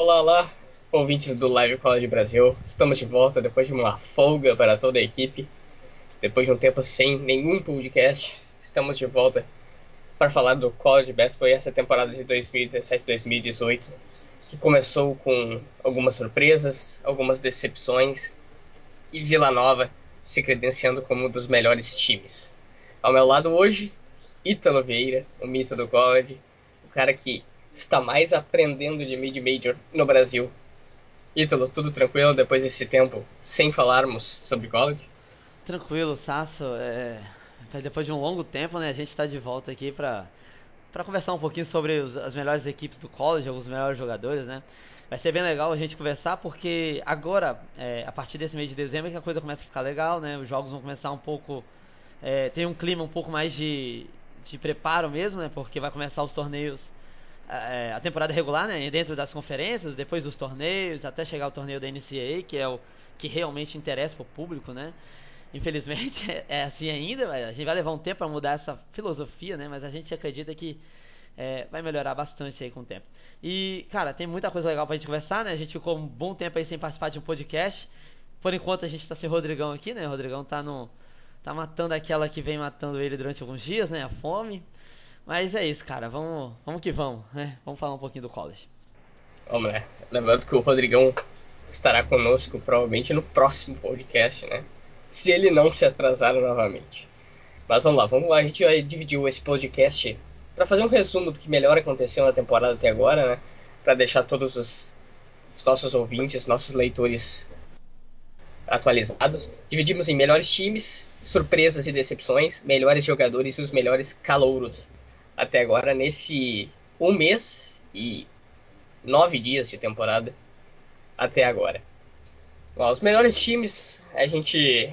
Olá, olá, ouvintes do Live College Brasil. Estamos de volta depois de uma folga para toda a equipe. Depois de um tempo sem nenhum podcast, estamos de volta para falar do College Basketball e essa temporada de 2017-2018, que começou com algumas surpresas, algumas decepções e Vila Nova se credenciando como um dos melhores times. Ao meu lado hoje, Ítalo Vieira, o mito do college, o cara que está mais aprendendo de mid-major no Brasil. Ítalo, tudo tranquilo depois desse tempo sem falarmos sobre college? Tranquilo, Sasso. É... Depois de um longo tempo, né, a gente está de volta aqui para para conversar um pouquinho sobre os, as melhores equipes do college, alguns melhores jogadores, né? Vai ser bem legal a gente conversar porque agora, é, a partir desse mês de dezembro, é que a coisa começa a ficar legal, né? Os jogos vão começar um pouco, é, tem um clima um pouco mais de, de preparo mesmo, né? Porque vai começar os torneios a temporada regular, né, dentro das conferências, depois dos torneios, até chegar ao torneio da NCAA, que é o que realmente interessa para o público, né? Infelizmente é, é assim ainda, a gente vai levar um tempo para mudar essa filosofia, né? Mas a gente acredita que é, vai melhorar bastante aí com o tempo. E, cara, tem muita coisa legal pra gente conversar, né? A gente ficou um bom tempo aí sem participar de um podcast. Por enquanto a gente tá sem o Rodrigão aqui, né? O Rodrigão tá no. tá matando aquela que vem matando ele durante alguns dias, né? A fome. Mas é isso, cara. Vamos, vamos que vamos, né? Vamos falar um pouquinho do college. Vamos lá. Lembrando que o Rodrigão estará conosco provavelmente no próximo podcast, né? Se ele não se atrasar novamente. Mas vamos lá, vamos lá. A gente vai dividir esse podcast para fazer um resumo do que melhor aconteceu na temporada até agora, né? Para deixar todos os, os nossos ouvintes, nossos leitores atualizados. Dividimos em melhores times, surpresas e decepções, melhores jogadores e os melhores calouros até agora nesse um mês e nove dias de temporada até agora. Bom, os melhores times a gente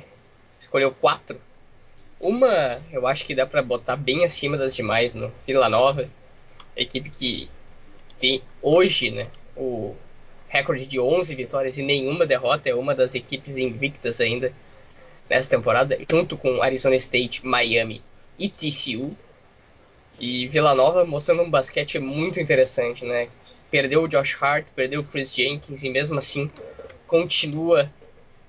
escolheu quatro. Uma eu acho que dá para botar bem acima das demais no Vila Nova, equipe que tem hoje, né, o recorde de 11 vitórias e nenhuma derrota, é uma das equipes invictas ainda nessa temporada, junto com Arizona State, Miami e TCU. E Vila Nova mostrando um basquete muito interessante, né? Perdeu o Josh Hart, perdeu o Chris Jenkins e mesmo assim continua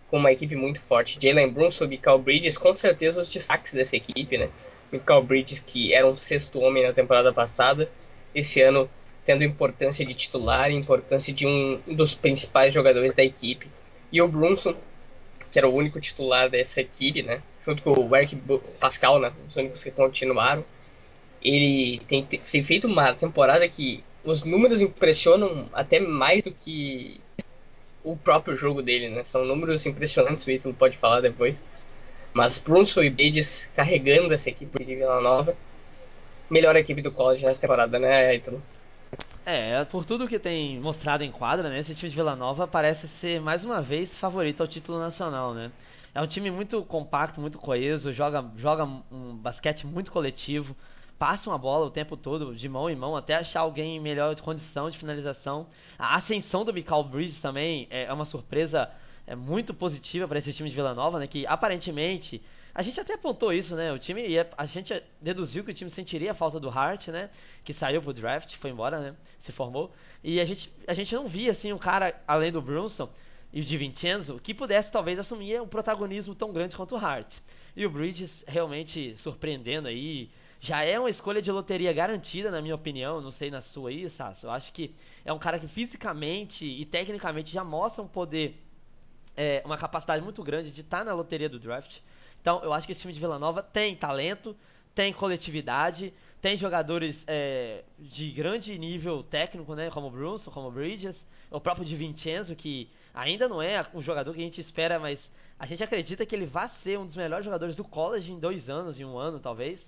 com uma equipe muito forte. Jalen Brunson e Michael Bridges, com certeza os destaques dessa equipe, né? Michael Bridges, que era um sexto homem na temporada passada, esse ano tendo importância de titular, importância de um dos principais jogadores da equipe. E o Brunson, que era o único titular dessa equipe, né? Junto com o Eric Pascal, né? Os únicos que continuaram ele tem, tem feito uma temporada que os números impressionam até mais do que o próprio jogo dele, né? São números impressionantes, o Ítalo pode falar depois. Mas Brunson e Bates carregando essa equipe de Vila Nova. Melhor equipe do college nessa temporada, né, Ítalo? É, por tudo que tem mostrado em quadra, né? Esse time de Vila Nova parece ser mais uma vez favorito ao título nacional, né? É um time muito compacto, muito coeso, joga, joga um basquete muito coletivo passam a bola o tempo todo, de mão em mão, até achar alguém em melhor condição de finalização. A ascensão do Michael Bridges também é uma surpresa é muito positiva para esse time de Vila Nova, né? Que aparentemente a gente até apontou isso, né? O time a gente deduziu que o time sentiria a falta do Hart, né? Que saiu pro draft, foi embora, né? Se formou. E a gente, a gente não via assim um cara além do Brunson e o de Vincenzo que pudesse talvez assumir um protagonismo tão grande quanto o Hart. E o Bridges realmente surpreendendo aí, já é uma escolha de loteria garantida, na minha opinião. Não sei na sua aí, Sasso. Eu acho que é um cara que fisicamente e tecnicamente já mostra um poder, é, uma capacidade muito grande de estar tá na loteria do draft. Então, eu acho que esse time de Vila Nova tem talento, tem coletividade, tem jogadores é, de grande nível técnico, né, como o Brunson, como o Bridges, o próprio de Vincenzo, que ainda não é um jogador que a gente espera, mas a gente acredita que ele vai ser um dos melhores jogadores do college em dois anos, em um ano talvez.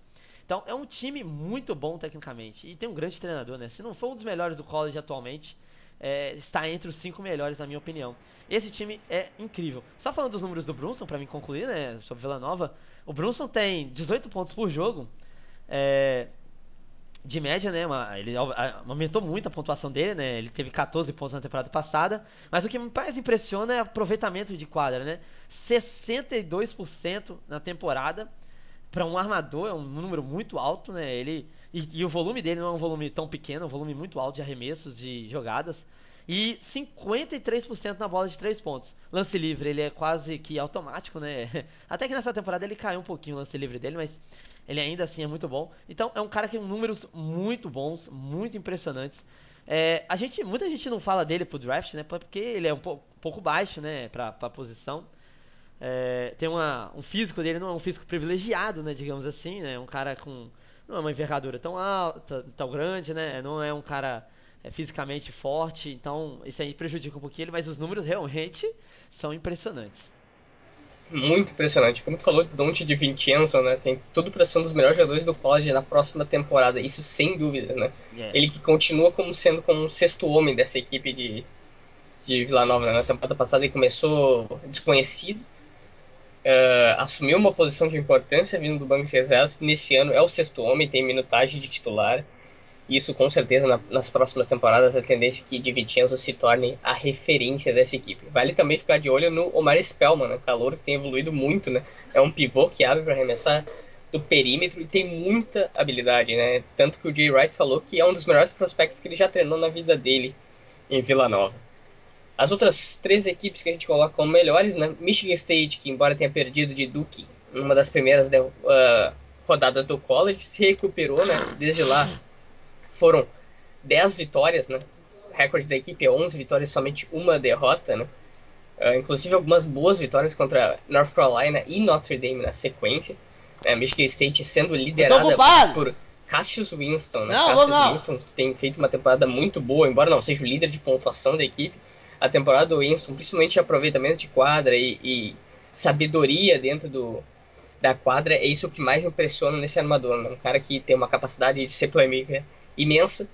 Então é um time muito bom tecnicamente. E tem um grande treinador, né? Se não for um dos melhores do college atualmente, é, está entre os cinco melhores, na minha opinião. Esse time é incrível. Só falando dos números do Brunson, para mim concluir, né? Sobre Vila Nova. O Brunson tem 18 pontos por jogo. É, de média, né? Uma, ele aumentou muito a pontuação dele, né? Ele teve 14 pontos na temporada passada. Mas o que mais impressiona é o aproveitamento de quadra, né? 62% na temporada para um armador é um número muito alto, né? Ele e, e, o volume dele não é um volume tão pequeno, é um volume muito alto de arremessos, de jogadas. e 53% na bola de 3 pontos. Lance livre, ele é quase que automático, né? Até que nessa temporada ele caiu um pouquinho o lance livre dele, mas ele ainda assim é muito bom. Então é um cara que tem números muito bons, muito impressionantes. É, a gente, muita gente não fala dele pro draft, né? Porque ele é um pouco, um pouco baixo, né? Pra, pra posição. É, tem uma, um físico dele, não é um físico privilegiado, né? Digamos assim, né? Um cara com não é uma envergadura tão alta, tão grande, né? Não é um cara é fisicamente forte, então isso aí prejudica um pouquinho ele, mas os números realmente são impressionantes. Muito impressionante. Como tu falou, Dante de Vincenzo, né? Tem tudo para ser um dos melhores jogadores do college na próxima temporada, isso sem dúvida, né? Yeah. Ele que continua como sendo como um sexto homem dessa equipe de, de Vila Nova. Né? Na temporada passada ele começou desconhecido, uh, assumiu uma posição de importância vindo do banco de reservas. Nesse ano é o sexto homem, tem minutagem de titular. Isso, com certeza, na, nas próximas temporadas, a tendência é que Di se torne a referência dessa equipe. Vale também ficar de olho no Omar Spellman, né? calor que tem evoluído muito, né? É um pivô que abre para arremessar do perímetro e tem muita habilidade, né? Tanto que o Jay Wright falou que é um dos melhores prospectos que ele já treinou na vida dele em Vila Nova. As outras três equipes que a gente coloca como melhores, né? Michigan State, que embora tenha perdido de Duke numa das primeiras uh, rodadas do college, se recuperou, né? Desde lá foram 10 vitórias, né? O recorde da equipe é 11 vitórias, somente uma derrota, né? Uh, inclusive algumas boas vitórias contra North Carolina e Notre Dame na sequência. Né? Michigan State sendo liderada por Cassius Winston, né? Não, Cassius não. Winston que tem feito uma temporada muito boa, embora não seja o líder de pontuação da equipe. A temporada do Winston, principalmente aproveitamento de quadra e, e sabedoria dentro do, da quadra, é isso que mais impressiona nesse armador. Né? Um cara que tem uma capacidade de ser playmaker imensa.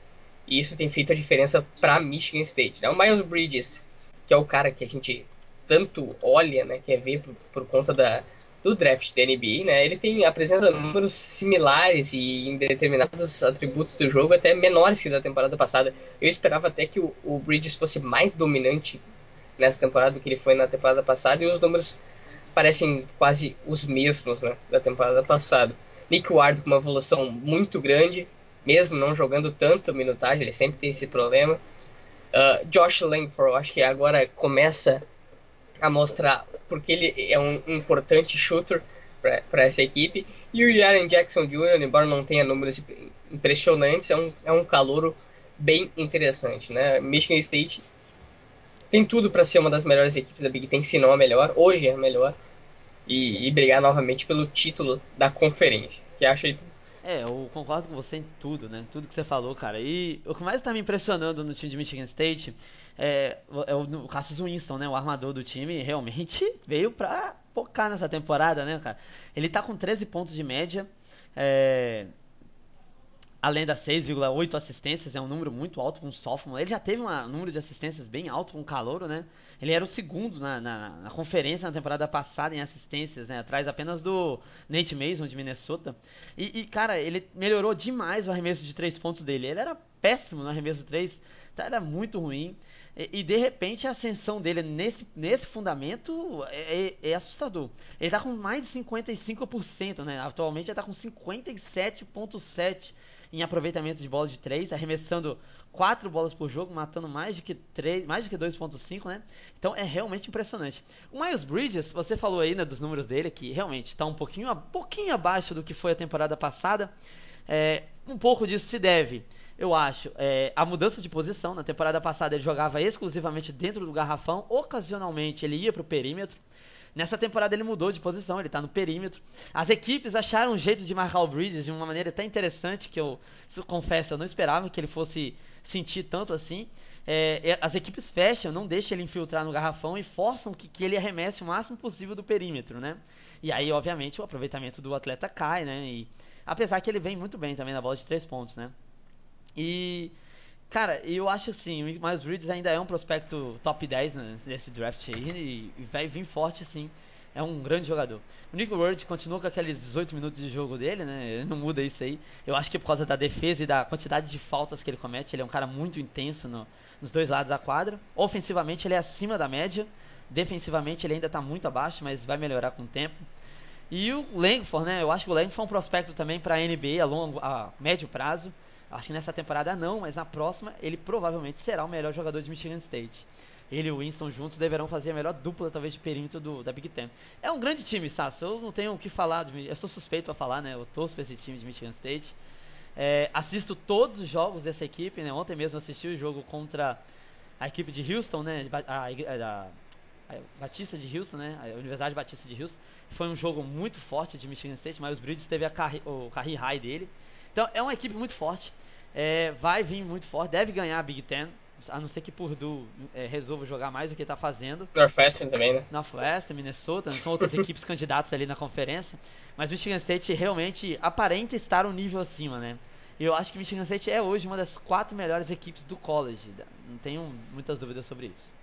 E isso tem feito a diferença para Michigan State. Né? O Miles Bridges, que é o cara que a gente tanto olha, né, quer ver por, por conta da, do draft da NBA, né, ele tem apresenta números similares e em determinados atributos do jogo até menores que da temporada passada. Eu esperava até que o, o Bridges fosse mais dominante nessa temporada do que ele foi na temporada passada e os números parecem quase os mesmos né, da temporada passada. Nick Ward com uma evolução muito grande, mesmo não jogando tanto minutagem, ele sempre tem esse problema. Uh, Josh Langford, acho que agora começa a mostrar porque ele é um importante shooter para essa equipe. E o Yaren Jackson Jr., embora não tenha números impressionantes, é um, é um calouro bem interessante. Né? Michigan State tem tudo para ser uma das melhores equipes da Big Ten, se não a melhor. Hoje é a melhor. E, e brigar novamente pelo título da conferência, que acho é, eu concordo com você em tudo, né? Tudo que você falou, cara. E o que mais tá me impressionando no time de Michigan State é, é o, o Cassius Winston, né? O armador do time realmente veio pra focar nessa temporada, né, cara? Ele tá com 13 pontos de média. É, além das 6,8 assistências, é um número muito alto para um sophomore. Ele já teve um número de assistências bem alto com um calouro, né? Ele era o segundo na, na, na, conferência na temporada passada em assistências, né? Atrás apenas do Nate Mason de Minnesota. E, e, cara, ele melhorou demais o arremesso de três pontos dele. Ele era péssimo no arremesso de três, tá? era muito ruim. E, e, de repente a ascensão dele nesse, nesse fundamento é, é, é assustador. Ele está com mais de 55%, né? Atualmente ele está com 57,7% em aproveitamento de bola de 3, arremessando 4 bolas por jogo, matando mais de que 3, mais de que 2.5, né? Então é realmente impressionante. O Miles Bridges, você falou aí né, dos números dele, que realmente está um pouquinho, um pouquinho abaixo do que foi a temporada passada. É, um pouco disso se deve, eu acho, é, a mudança de posição. Na temporada passada ele jogava exclusivamente dentro do garrafão, ocasionalmente ele ia para o perímetro. Nessa temporada ele mudou de posição, ele está no perímetro. As equipes acharam um jeito de marcar o Bridges de uma maneira até interessante, que eu, confesso, eu não esperava que ele fosse sentir tanto assim. É, as equipes fecham, não deixam ele infiltrar no garrafão e forçam que, que ele arremesse o máximo possível do perímetro, né? E aí, obviamente, o aproveitamento do atleta cai, né? E, apesar que ele vem muito bem também na bola de três pontos, né? E Cara, eu acho assim, o Miles Bridges ainda é um prospecto top 10 né, nesse draft aí e vai vir forte sim. É um grande jogador. O Nick Ward continua com aqueles 18 minutos de jogo dele, né? Ele não muda isso aí. Eu acho que por causa da defesa e da quantidade de faltas que ele comete, ele é um cara muito intenso no, nos dois lados da quadra. Ofensivamente ele é acima da média. Defensivamente ele ainda está muito abaixo, mas vai melhorar com o tempo. E o Langford, né? Eu acho que o Langford é um prospecto também para a NBA a longo, a médio prazo. Acho que nessa temporada não, mas na próxima ele provavelmente será o melhor jogador de Michigan State. Ele e o Winston juntos deverão fazer a melhor dupla, talvez, de perímetro do, da Big Ten. É um grande time, Sasso. Eu não tenho o que falar. De, eu sou suspeito a falar, né? Eu torço pra esse time de Michigan State. É, assisto todos os jogos dessa equipe, né? Ontem mesmo assisti o jogo contra a equipe de Houston, né? A, a, a, Batista de Houston, né? A Universidade Batista de Houston. Foi um jogo muito forte de Michigan State, mas os Bridges teve a carri, o career high dele. Então é uma equipe muito forte. É, vai vir muito forte, deve ganhar a Big Ten a não ser que Purdue é, resolva jogar mais do que está fazendo. Northwestern também, né? Northwestern, Minnesota, são outras equipes candidatas ali na conferência. Mas Michigan State realmente aparenta estar um nível acima, né? E eu acho que Michigan State é hoje uma das quatro melhores equipes do college. Não tenho muitas dúvidas sobre isso.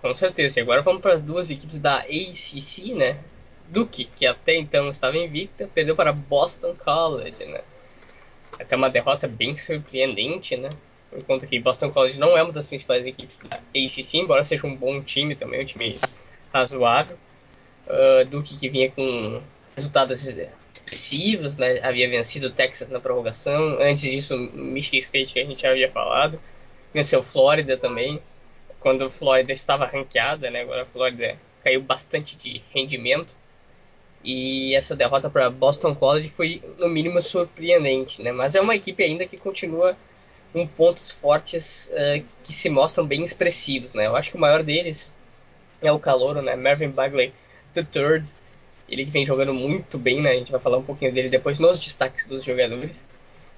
Com certeza. E agora vamos para as duas equipes da ACC, né? Duke, que até então estava invicta, perdeu para Boston College, né? Até uma derrota bem surpreendente, né? por conta que Boston College não é uma das principais equipes da ACC, embora seja um bom time também, um time razoável. Uh, Duke que vinha com resultados expressivos, né? havia vencido o Texas na prorrogação, antes disso Michigan State que a gente já havia falado, venceu Flórida também, quando Flórida estava ranqueada, né? agora a Flórida caiu bastante de rendimento, e essa derrota para Boston College foi no mínimo surpreendente, né? mas é uma equipe ainda que continua com pontos fortes uh, que se mostram bem expressivos, né? Eu acho que o maior deles é o calouro, né? Marvin Bagley III, ele que vem jogando muito bem, né? A gente vai falar um pouquinho dele depois nos destaques dos jogadores.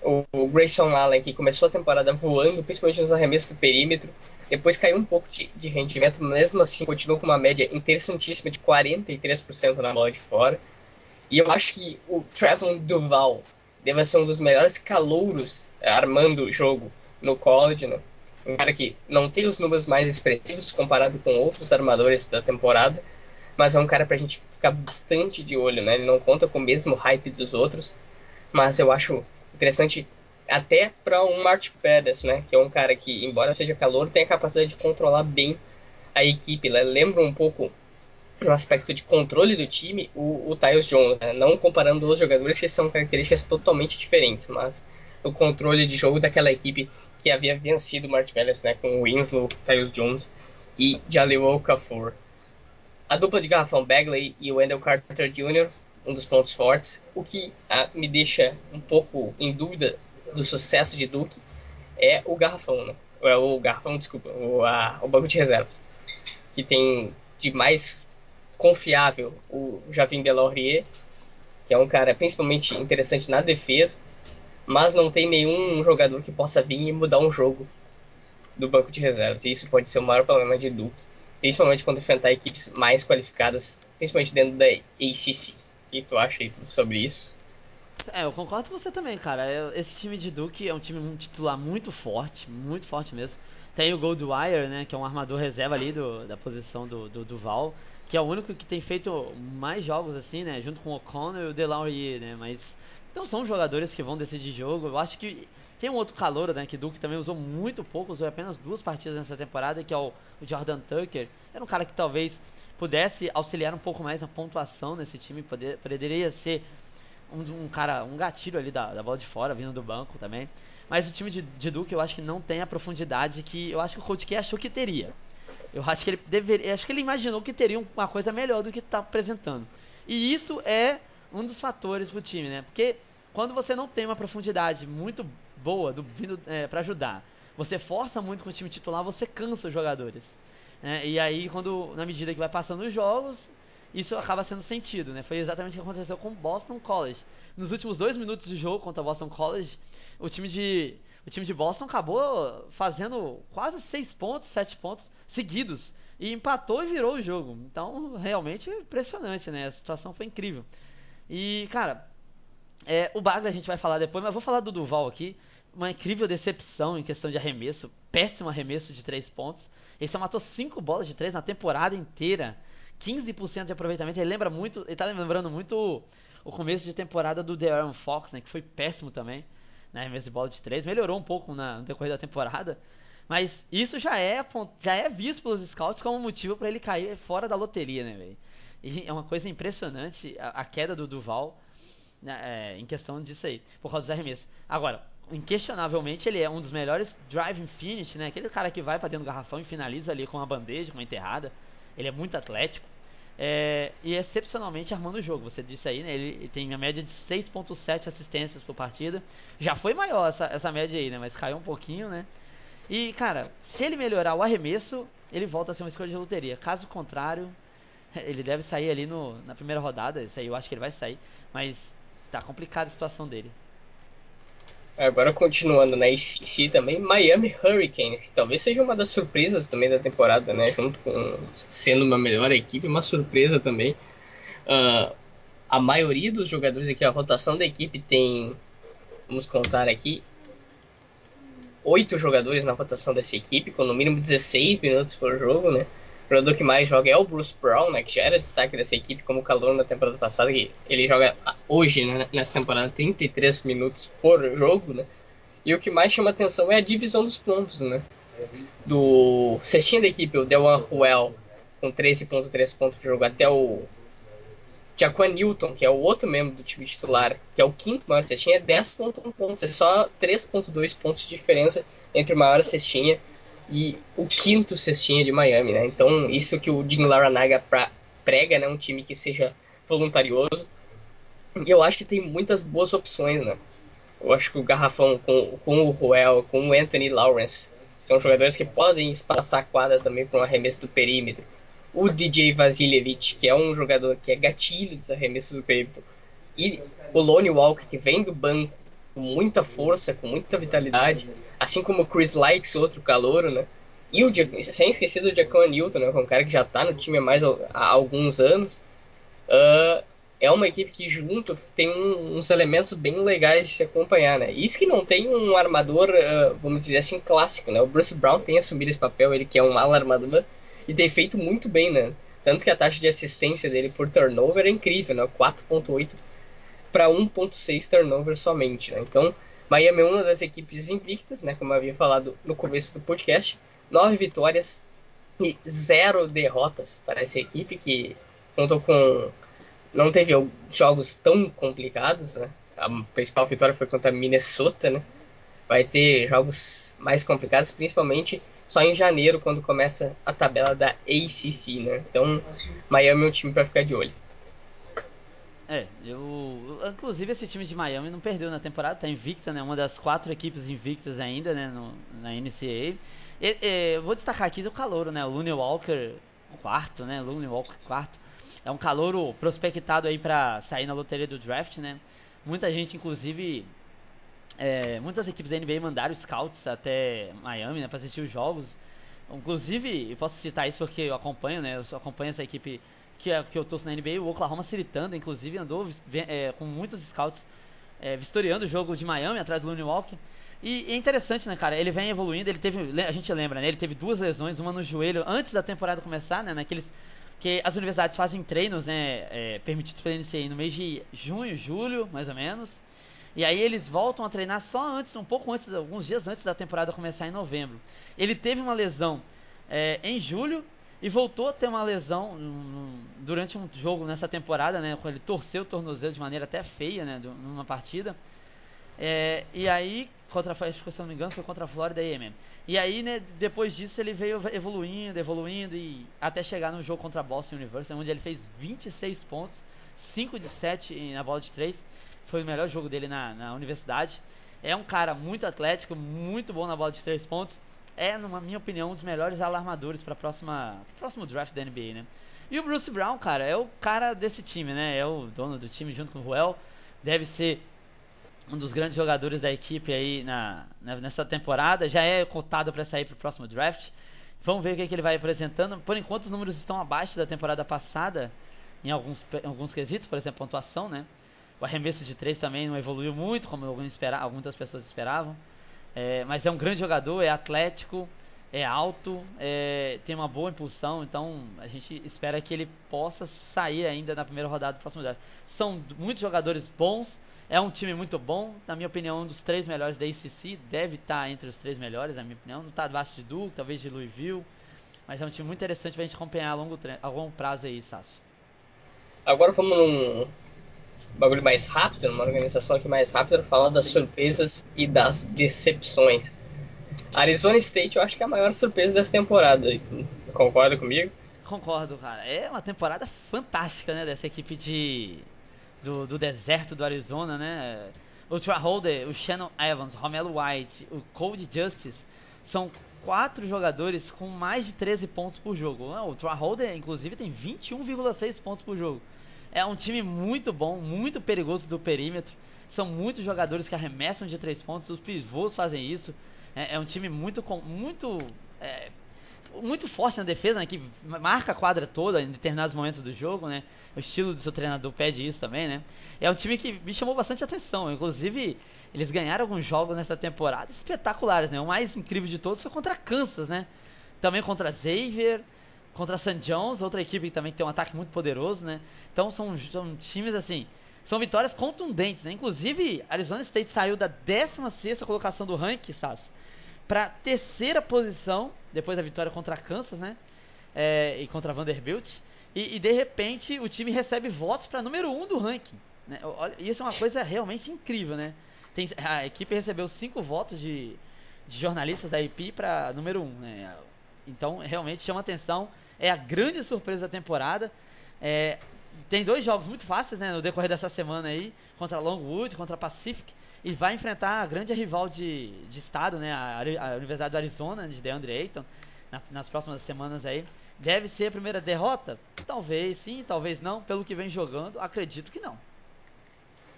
O, o Grayson Allen, que começou a temporada voando, principalmente nos arremessos do perímetro, depois caiu um pouco de, de rendimento, mesmo assim continuou com uma média interessantíssima de 43% na bola de fora. E eu acho que o Trevon Duval, deve ser um dos melhores calouros é, armando o jogo no college, né? Um cara que não tem os números mais expressivos comparado com outros armadores da temporada, mas é um cara pra gente ficar bastante de olho, né? Ele não conta com o mesmo hype dos outros, mas eu acho interessante até para um March Peters, né? Que é um cara que, embora seja calor, tem a capacidade de controlar bem a equipe. Né? Lembra um pouco no aspecto de controle do time, o, o Tyus Jones, né? não comparando os jogadores que são características totalmente diferentes, mas o controle de jogo daquela equipe que havia vencido o Madness, né, com o Winslow, Tyus Jones e Jalil Okafor. A dupla de garrafão Bagley e Wendell Carter Jr., um dos pontos fortes, o que ah, me deixa um pouco em dúvida do sucesso de Duke é o garrafão, né? É o garrafão, desculpa, o, a, o banco de reservas, que tem de mais confiável o Javin Delaurier, que é um cara principalmente interessante na defesa, mas não tem nenhum jogador que possa vir e mudar um jogo do banco de reservas. E isso pode ser o maior problema de Duke, principalmente quando enfrentar equipes mais qualificadas, principalmente dentro da ACC. O que tu acha aí sobre isso? É, eu concordo com você também, cara. Esse time de Duke é um time titular muito forte, muito forte mesmo. Tem o Goldwire, né, que é um armador reserva ali do, da posição do, do Duval que é o único que tem feito mais jogos assim, né? Junto com o O'Connor e o DeLaurie, né? Mas então são jogadores que vão decidir jogo. Eu acho que tem um outro calor, né? Que Duke também usou muito pouco, usou apenas duas partidas nessa temporada, que é o, o Jordan Tucker. Era um cara que talvez pudesse auxiliar um pouco mais na pontuação nesse time, poder, poderia ser um, um, cara, um gatilho ali da, da bola de fora, vindo do banco também. Mas o time de, de Duke eu acho que não tem a profundidade que eu acho que o Coach K achou que teria. Eu acho que ele deveria, acho que ele imaginou que teria uma coisa melhor do que está apresentando. E isso é um dos fatores pro time, né? Porque quando você não tem uma profundidade muito boa do vindo é, para ajudar, você força muito com o time titular, você cansa os jogadores. Né? E aí, quando na medida que vai passando os jogos, isso acaba sendo sentido, né? Foi exatamente o que aconteceu com o Boston College. Nos últimos dois minutos de jogo contra o Boston College, o time de o time de Boston acabou fazendo quase seis pontos, sete pontos seguidos. E empatou e virou o jogo. Então, realmente impressionante, né? A situação foi incrível. E, cara, é, o Bagley a gente vai falar depois, mas vou falar do Duval aqui. Uma incrível decepção em questão de arremesso. Péssimo arremesso de 3 pontos. Ele só matou 5 bolas de 3 na temporada inteira. 15% de aproveitamento. Ele lembra muito. Ele tá lembrando muito o, o começo de temporada do De'Aaron Fox, né? Que foi péssimo também. Na arremesso de bola de 3. Melhorou um pouco na, no decorrer da temporada. Mas isso já é, já é visto pelos scouts como motivo para ele cair fora da loteria, né, velho? E é uma coisa impressionante a, a queda do Duval né, é, em questão disso aí, por causa dos arremessos. Agora, inquestionavelmente ele é um dos melhores driving finish, né? Aquele cara que vai para dentro do garrafão e finaliza ali com uma bandeja, com uma enterrada. Ele é muito atlético. É, e excepcionalmente armando o jogo. Você disse aí, né? Ele, tem a média de 6.7 assistências por partida. Já foi maior essa, essa média aí, né? Mas caiu um pouquinho, né? E, cara, se ele melhorar o arremesso, ele volta a ser uma escolha de loteria. Caso contrário, ele deve sair ali no, na primeira rodada. Isso aí eu acho que ele vai sair. Mas tá complicada a situação dele. Agora continuando na ICC também, Miami Hurricanes, talvez seja uma das surpresas também da temporada, né? Junto com sendo uma melhor equipe, uma surpresa também. Uh, a maioria dos jogadores aqui, a rotação da equipe tem, vamos contar aqui, oito jogadores na rotação dessa equipe, com no mínimo 16 minutos por jogo, né? O jogador que mais joga é o Bruce Brown, né, que já era destaque dessa equipe como calor na temporada passada, que ele joga hoje, né, nessa temporada, 33 minutos por jogo, né? E o que mais chama atenção é a divisão dos pontos, né? Do cestinha da equipe, o Dewan Ruel, com 13.3 pontos por jogo, até o Jaquan Newton, que é o outro membro do time titular, que é o quinto maior cestinha, é 10.1 pontos. É só 3.2 pontos de diferença entre o maior cestinha e o quinto cestinha de Miami, né? Então, isso que o Jim Laranaga prega, né? Um time que seja voluntarioso. E eu acho que tem muitas boas opções, né? Eu acho que o Garrafão com, com o Ruel, com o Anthony Lawrence, são jogadores que podem espaçar a quadra também com o arremesso do perímetro. O DJ Vasilevich, que é um jogador que é gatilho dos arremessos do perímetro. E o Lone Walker, que vem do banco com muita força, com muita vitalidade, assim como o Chris Likes, outro calouro, né? E o sem esquecer do Jaquan Newton, né? Que é um cara que já está no time há mais há alguns anos. Uh, é uma equipe que junto tem um, uns elementos bem legais de se acompanhar, né? Isso que não tem um armador, uh, vamos dizer assim, clássico, né? O Bruce Brown tem assumido esse papel, ele que é um mal armador, e tem feito muito bem, né? Tanto que a taxa de assistência dele por turnover é incrível, né? 4.8 para 1.6 turnovers somente. Né? Então, Miami é uma das equipes invictas, né? como eu havia falado no começo do podcast. Nove vitórias e zero derrotas para essa equipe que contou com não teve jogos tão complicados, né? A principal vitória foi contra Minnesota, né? Vai ter jogos mais complicados, principalmente só em janeiro, quando começa a tabela da ACC, né? Então, Miami é um time para ficar de olho. É, eu. Inclusive esse time de Miami não perdeu na temporada, tá invicta, né? Uma das quatro equipes invictas ainda, né? No, na NCAA. E, e, vou destacar aqui do calouro, né? O Looney Walker, quarto, né? Looney Walker, quarto. É um calouro prospectado aí pra sair na loteria do draft, né? Muita gente, inclusive. É, muitas equipes da NBA mandaram scouts até Miami, né? Pra assistir os jogos. Inclusive, eu posso citar isso porque eu acompanho, né? Eu acompanho essa equipe que, é, que eu torço na NBA, o Oklahoma City Thunder, inclusive, andou é, com muitos scouts é, vistoriando o jogo de Miami atrás do Looney Walker. E é interessante, né, cara? Ele vem evoluindo, ele teve, a gente lembra, né? Ele teve duas lesões, uma no joelho antes da temporada começar, né? Naqueles que as universidades fazem treinos, né, é, permitidos pela NCAA no mês de junho, julho, mais ou menos. E aí eles voltam a treinar só antes, um pouco antes, alguns dias antes da temporada começar em novembro. Ele teve uma lesão é, em julho e voltou a ter uma lesão durante um jogo nessa temporada, né? Ele torceu o tornozelo de maneira até feia, né? Numa partida. É, e aí, contra, acho que se não me engano, foi contra a Florida AM. E aí, né, depois disso, ele veio evoluindo, evoluindo, e até chegar no jogo contra a Boston University, onde ele fez 26 pontos, 5 de 7 na bola de 3. Foi o melhor jogo dele na, na universidade. É um cara muito atlético, muito bom na bola de 3 pontos é, na minha opinião, um dos melhores alarmadores para próxima próximo draft da NBA, né? E o Bruce Brown, cara, é o cara desse time, né? É o dono do time junto com o Ruel. Deve ser um dos grandes jogadores da equipe aí na, nessa temporada. Já é cotado para sair para o próximo draft. Vamos ver o que, que, ele vai apresentando. Por enquanto, os números estão abaixo da temporada passada em alguns, em alguns quesitos, por exemplo, pontuação, né? O arremesso de três também não evoluiu muito, como algumas pessoas esperavam. É, mas é um grande jogador, é atlético, é alto, é, tem uma boa impulsão, então a gente espera que ele possa sair ainda na primeira rodada do próximo draft. São muitos jogadores bons, é um time muito bom, na minha opinião, um dos três melhores da ACC, deve estar entre os três melhores, na minha opinião. Não está abaixo de Duke, talvez de Louisville, mas é um time muito interessante para a gente acompanhar a longo, a longo prazo aí, Sassi. Agora vamos num, bagulho mais rápido, numa organização aqui mais rápida, falar das surpresas e das decepções. Arizona State eu acho que é a maior surpresa dessa temporada. Tu concorda comigo? Concordo, cara. É uma temporada fantástica, né? Dessa equipe de do, do deserto do Arizona, né? O Tra Holder, o Shannon Evans, Romelo White, o Cody Justice são quatro jogadores com mais de 13 pontos por jogo. O Tra Holder, inclusive, tem 21,6 pontos por jogo. É um time muito bom, muito perigoso do perímetro. São muitos jogadores que arremessam de três pontos. Os pivôs fazem isso. É, é um time muito, muito, é, muito forte na defesa, né, que marca a quadra toda em determinados momentos do jogo, né? O estilo do seu treinador pede isso também, né? É um time que me chamou bastante atenção. Inclusive, eles ganharam alguns jogos nessa temporada espetaculares, né? O mais incrível de todos foi contra Kansas, né? Também contra Xavier, contra St. John's, outra equipe que também tem um ataque muito poderoso, né? Então são, são times assim, são vitórias contundentes, né? Inclusive, Arizona State saiu da 16 colocação do ranking, Sass, para terceira posição, depois da vitória contra Kansas, né? É, e contra Vanderbilt. E, e, de repente o time recebe votos para número 1 um do ranking. Né? Olha, isso é uma coisa realmente incrível, né? Tem, a equipe recebeu cinco votos de, de jornalistas da IP para número 1. Um, né? Então realmente chama atenção. É a grande surpresa da temporada. É, tem dois jogos muito fáceis né, no decorrer dessa semana aí, contra Longwood, contra Pacific e vai enfrentar a grande rival de, de estado, né, a, a Universidade do Arizona, de DeAndre Ayton, na, nas próximas semanas aí. Deve ser a primeira derrota? Talvez sim, talvez não. Pelo que vem jogando, acredito que não.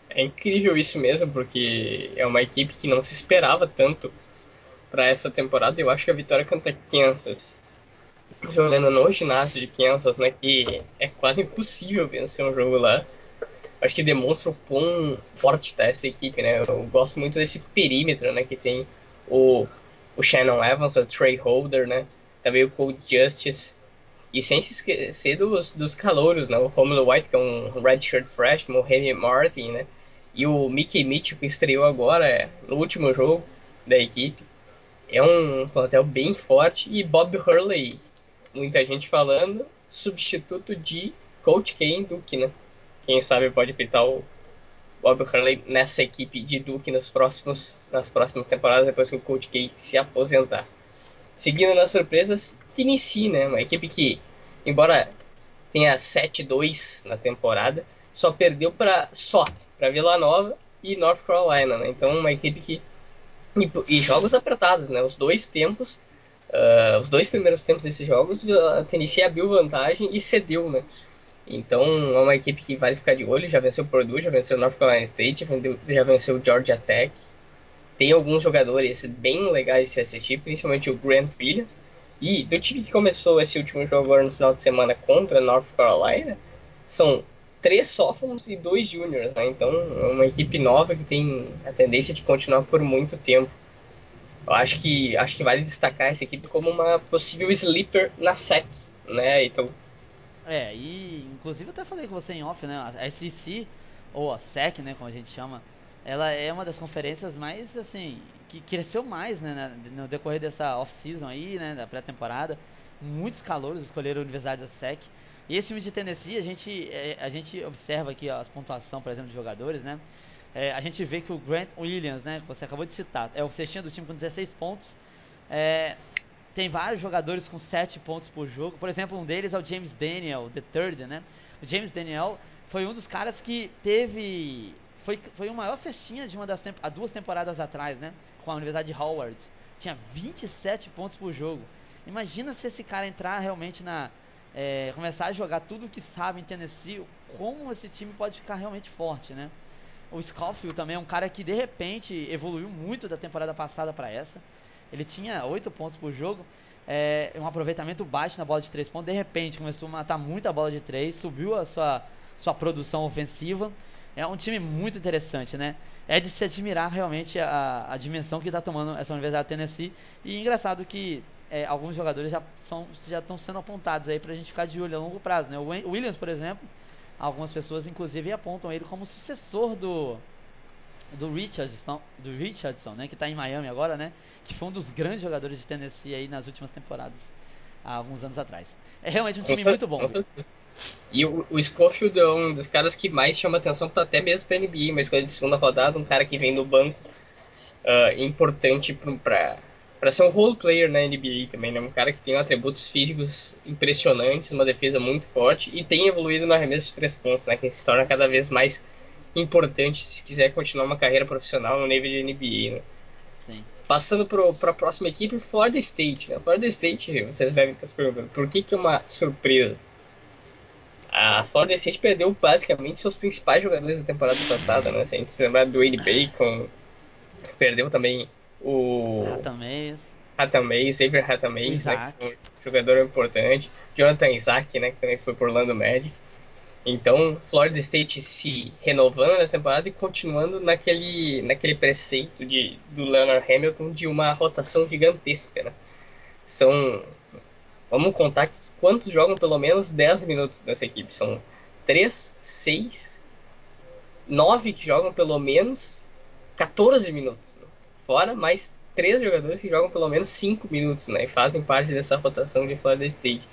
É incrível isso mesmo, porque é uma equipe que não se esperava tanto para essa temporada. Eu acho que a vitória contra Kansas, jogando no ginásio de Kansas, né, que é quase impossível vencer um jogo lá acho que demonstra o quão forte está essa equipe, né? Eu gosto muito desse perímetro, né? Que tem o, o Shannon Evans, o Trey Holder, né? Também o Cole Justice. E sem se esquecer dos, dos calouros, né? O Romulo White, que é um redshirt freshman, o Henry Martin, né? E o Mickey Mitchell, que estreou agora no último jogo da equipe. É um plantel bem forte. E Bob Hurley, muita gente falando, substituto de Coach K Duke, né? Quem sabe pode pintar o Bob Hurley nessa equipe de Duke nos próximos, nas próximas temporadas, depois que o Coach K se aposentar. Seguindo nas surpresas, Tennessee, né? Uma equipe que, embora tenha 7-2 na temporada, só perdeu para só para Vila Nova e North Carolina, né? Então uma equipe que e, e jogos apertados, né? Os dois tempos, uh, os dois primeiros tempos desses jogos, a Tennessee abriu vantagem e cedeu, né? Então é uma equipe que vale ficar de olho. Já venceu o Purdue, já venceu o North Carolina State, já venceu o Georgia Tech. Tem alguns jogadores bem legais de se assistir, principalmente o Grant Williams. E do time que começou esse último jogo agora no final de semana contra North Carolina, são três sophomores e dois juniors, né? Então é uma equipe nova que tem a tendência de continuar por muito tempo. Eu acho que acho que vale destacar essa equipe como uma possível sleeper na SEC, né? Então é, e inclusive eu até falei com você em off, né? A SEC, ou a SEC, né, como a gente chama, ela é uma das conferências mais, assim, que cresceu mais, né, no decorrer dessa off-season aí, né, da pré-temporada. Muitos calouros escolheram a Universidade da SEC. E esse time de Tennessee, a gente, é, a gente observa aqui ó, as pontuação, por exemplo, de jogadores, né? É, a gente vê que o Grant Williams, né, você acabou de citar, é o cestinha do time com 16 pontos. É, tem vários jogadores com 7 pontos por jogo. Por exemplo, um deles é o James Daniel, the third, né? O James Daniel foi um dos caras que teve foi, foi o maior cestinha de uma das há duas temporadas atrás, né? Com a Universidade de Howard. Tinha 27 pontos por jogo. Imagina se esse cara entrar realmente na é, começar a jogar tudo o que sabe em Tennessee, como esse time pode ficar realmente forte, né? O Schofield também é um cara que de repente evoluiu muito da temporada passada para essa. Ele tinha 8 pontos por jogo, é, um aproveitamento baixo na bola de 3 pontos. De repente começou a matar muita bola de 3, subiu a sua, sua produção ofensiva. É um time muito interessante, né? É de se admirar realmente a, a dimensão que está tomando essa Universidade de Tennessee. E engraçado que é, alguns jogadores já, já estão sendo apontados aí para a gente ficar de olho a longo prazo. Né? O Williams, por exemplo, algumas pessoas inclusive apontam ele como sucessor do, do Richardson, do Richardson, né, que está em Miami agora, né, que foi um dos grandes jogadores de Tennessee aí nas últimas temporadas, há alguns anos atrás. É realmente um time muito bom. E o, o Schofield é um dos caras que mais chama atenção pra, até mesmo pra NBA, uma escolha de segunda rodada, um cara que vem do banco uh, importante pra, pra ser um role player na NBA também, né? Um cara que tem atributos físicos impressionantes, uma defesa muito forte e tem evoluído no arremesso de três pontos, né? Que se torna cada vez mais importante se quiser continuar uma carreira profissional no nível de NBA, né? Sim. Passando para a próxima equipe, Florida State. Né? Florida State, vocês devem estar se perguntando, por que, que é uma surpresa? A Florida State perdeu basicamente seus principais jogadores da temporada passada, né? Se a gente se lembrar do Wade Bacon, perdeu também o. Hatamez, Xavier Hatamez, né? Que foi um jogador importante. Jonathan Isaac, né? Que também foi por Orlando Magic. Então, Florida State se renovando nessa temporada e continuando naquele, naquele preceito de, do Leonard Hamilton de uma rotação gigantesca, né? São Vamos contar que quantos jogam pelo menos 10 minutos nessa equipe. São 3, 6, 9 que jogam pelo menos 14 minutos. Né? Fora mais 3 jogadores que jogam pelo menos 5 minutos né? e fazem parte dessa rotação de Florida State.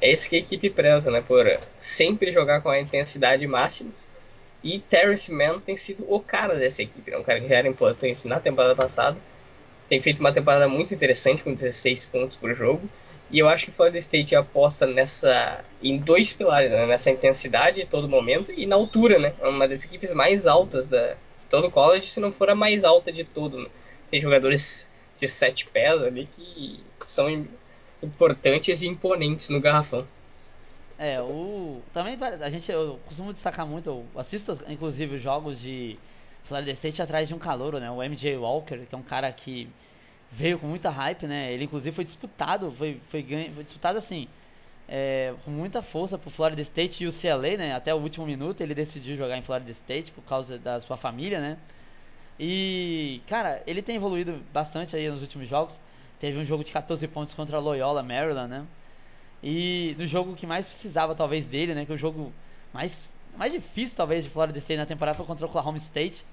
É isso que a equipe preza, né? Por sempre jogar com a intensidade máxima. E Terrence Mann tem sido o cara dessa equipe, né? um cara que já era importante na temporada passada. Tem feito uma temporada muito interessante com 16 pontos por jogo e eu acho que Florida State aposta nessa em dois pilares, né? nessa intensidade todo momento e na altura, né? É uma das equipes mais altas da todo o college, se não for a mais alta de todo. Né? Tem jogadores de sete pés ali que são importantes e imponentes no garrafão. É, o também a gente eu costumo destacar muito, eu assisto inclusive os jogos de Florida State atrás de um calouro, né? O MJ Walker, que é um cara que veio com muita hype, né? Ele inclusive foi disputado, foi, foi, ganho, foi disputado assim, é, com muita força pro Florida State e o CLA, né? Até o último minuto ele decidiu jogar em Florida State por causa da sua família, né? E, cara, ele tem evoluído bastante aí nos últimos jogos. Teve um jogo de 14 pontos contra a Loyola Maryland, né? E no jogo que mais precisava talvez dele, né? Que é o jogo mais mais difícil talvez de Florida State na temporada foi contra o Oklahoma State.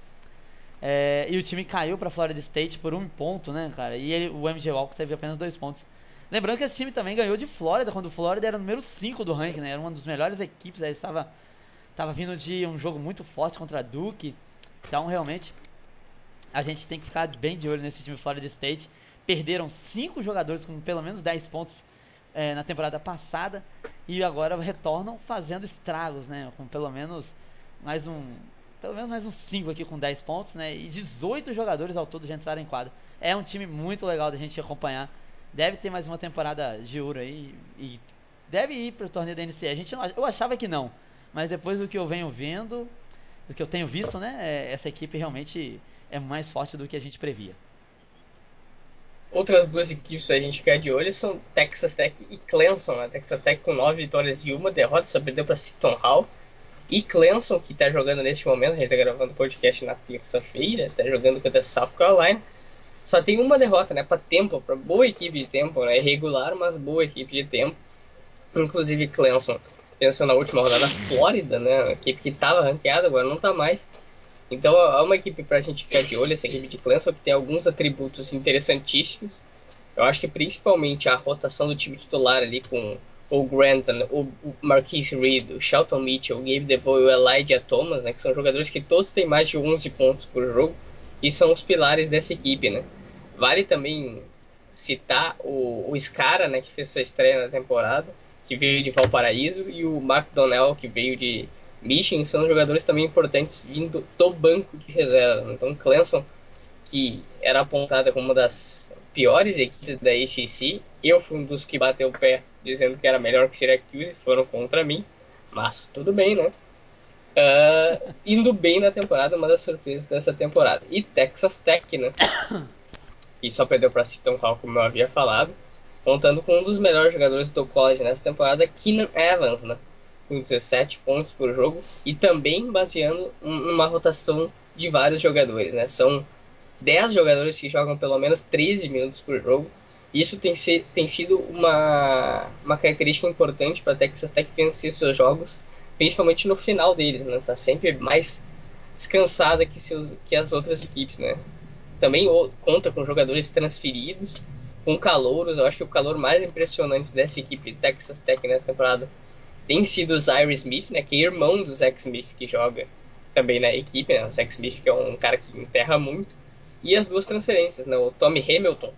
É, e o time caiu para Florida State por um ponto, né, cara? E ele, o MJ Walker teve apenas dois pontos. Lembrando que esse time também ganhou de Flórida, quando o Flórida era o número 5 do ranking, né? Era uma das melhores equipes, aí estava estava vindo de um jogo muito forte contra a Duke. Então, realmente, a gente tem que ficar bem de olho nesse time Florida State. Perderam cinco jogadores com pelo menos 10 pontos é, na temporada passada e agora retornam fazendo estragos, né? Com pelo menos mais um pelo menos mais uns 5 aqui com 10 pontos, né? E 18 jogadores ao todo já entraram em quadra. É um time muito legal da gente acompanhar. Deve ter mais uma temporada de ouro aí e deve ir para o torneio da NCA. A gente não, eu achava que não, mas depois do que eu venho vendo, do que eu tenho visto, né? É, essa equipe realmente é mais forte do que a gente previa. Outras duas equipes a gente quer de olho são Texas Tech e Clemson. Né? Texas Tech com 9 vitórias e uma derrota, só perdeu para Seton Hall. E Clemson, que está jogando neste momento, a gente está gravando o podcast na terça-feira, está jogando contra South Carolina. Só tem uma derrota, né? Para tempo, para boa equipe de tempo, né? Irregular, mas boa equipe de tempo. Inclusive Clemson, pensando na última rodada, Flórida, né? Uma equipe que estava ranqueada, agora não está mais. Então é uma equipe para a gente ficar de olho, essa equipe de Clemson, que tem alguns atributos interessantíssimos. Eu acho que principalmente a rotação do time titular ali com o Granton, o Marquise Reed, o Shelton Mitchell, o Gabe DeVoe e o Elijah Thomas, né, que são jogadores que todos têm mais de 11 pontos por jogo e são os pilares dessa equipe, né. Vale também citar o, o Scara, né, que fez sua estreia na temporada, que veio de Valparaíso, e o Mark Donnell, que veio de Michigan, são jogadores também importantes vindo do banco de reserva. Então, Clemson, que era apontada como uma das piores equipes da ACC. Eu fui um dos que bateu o pé dizendo que era melhor que Syracuse, foram contra mim, mas tudo bem, né? Uh, indo bem na temporada, uma das surpresas dessa temporada. E Texas Tech, né? Que só perdeu para Seton Hall, como eu havia falado, contando com um dos melhores jogadores do college nessa temporada, Keenan Evans, né? Com 17 pontos por jogo e também baseando numa rotação de vários jogadores, né? São 10 jogadores que jogam pelo menos 13 minutos por jogo. Isso tem, tem sido uma, uma característica importante para Texas Tech vencer seus jogos, principalmente no final deles, né? Tá sempre mais descansada que, seus, que as outras equipes, né? Também conta com jogadores transferidos com calouros. Eu acho que o calor mais impressionante dessa equipe de Texas Tech nessa temporada tem sido o Zaire Smith, né, que é irmão do Zach Smith, que joga também na equipe, né, o Zach Smith, que é um cara que enterra muito. E as duas transferências, né, o Tommy Hamilton,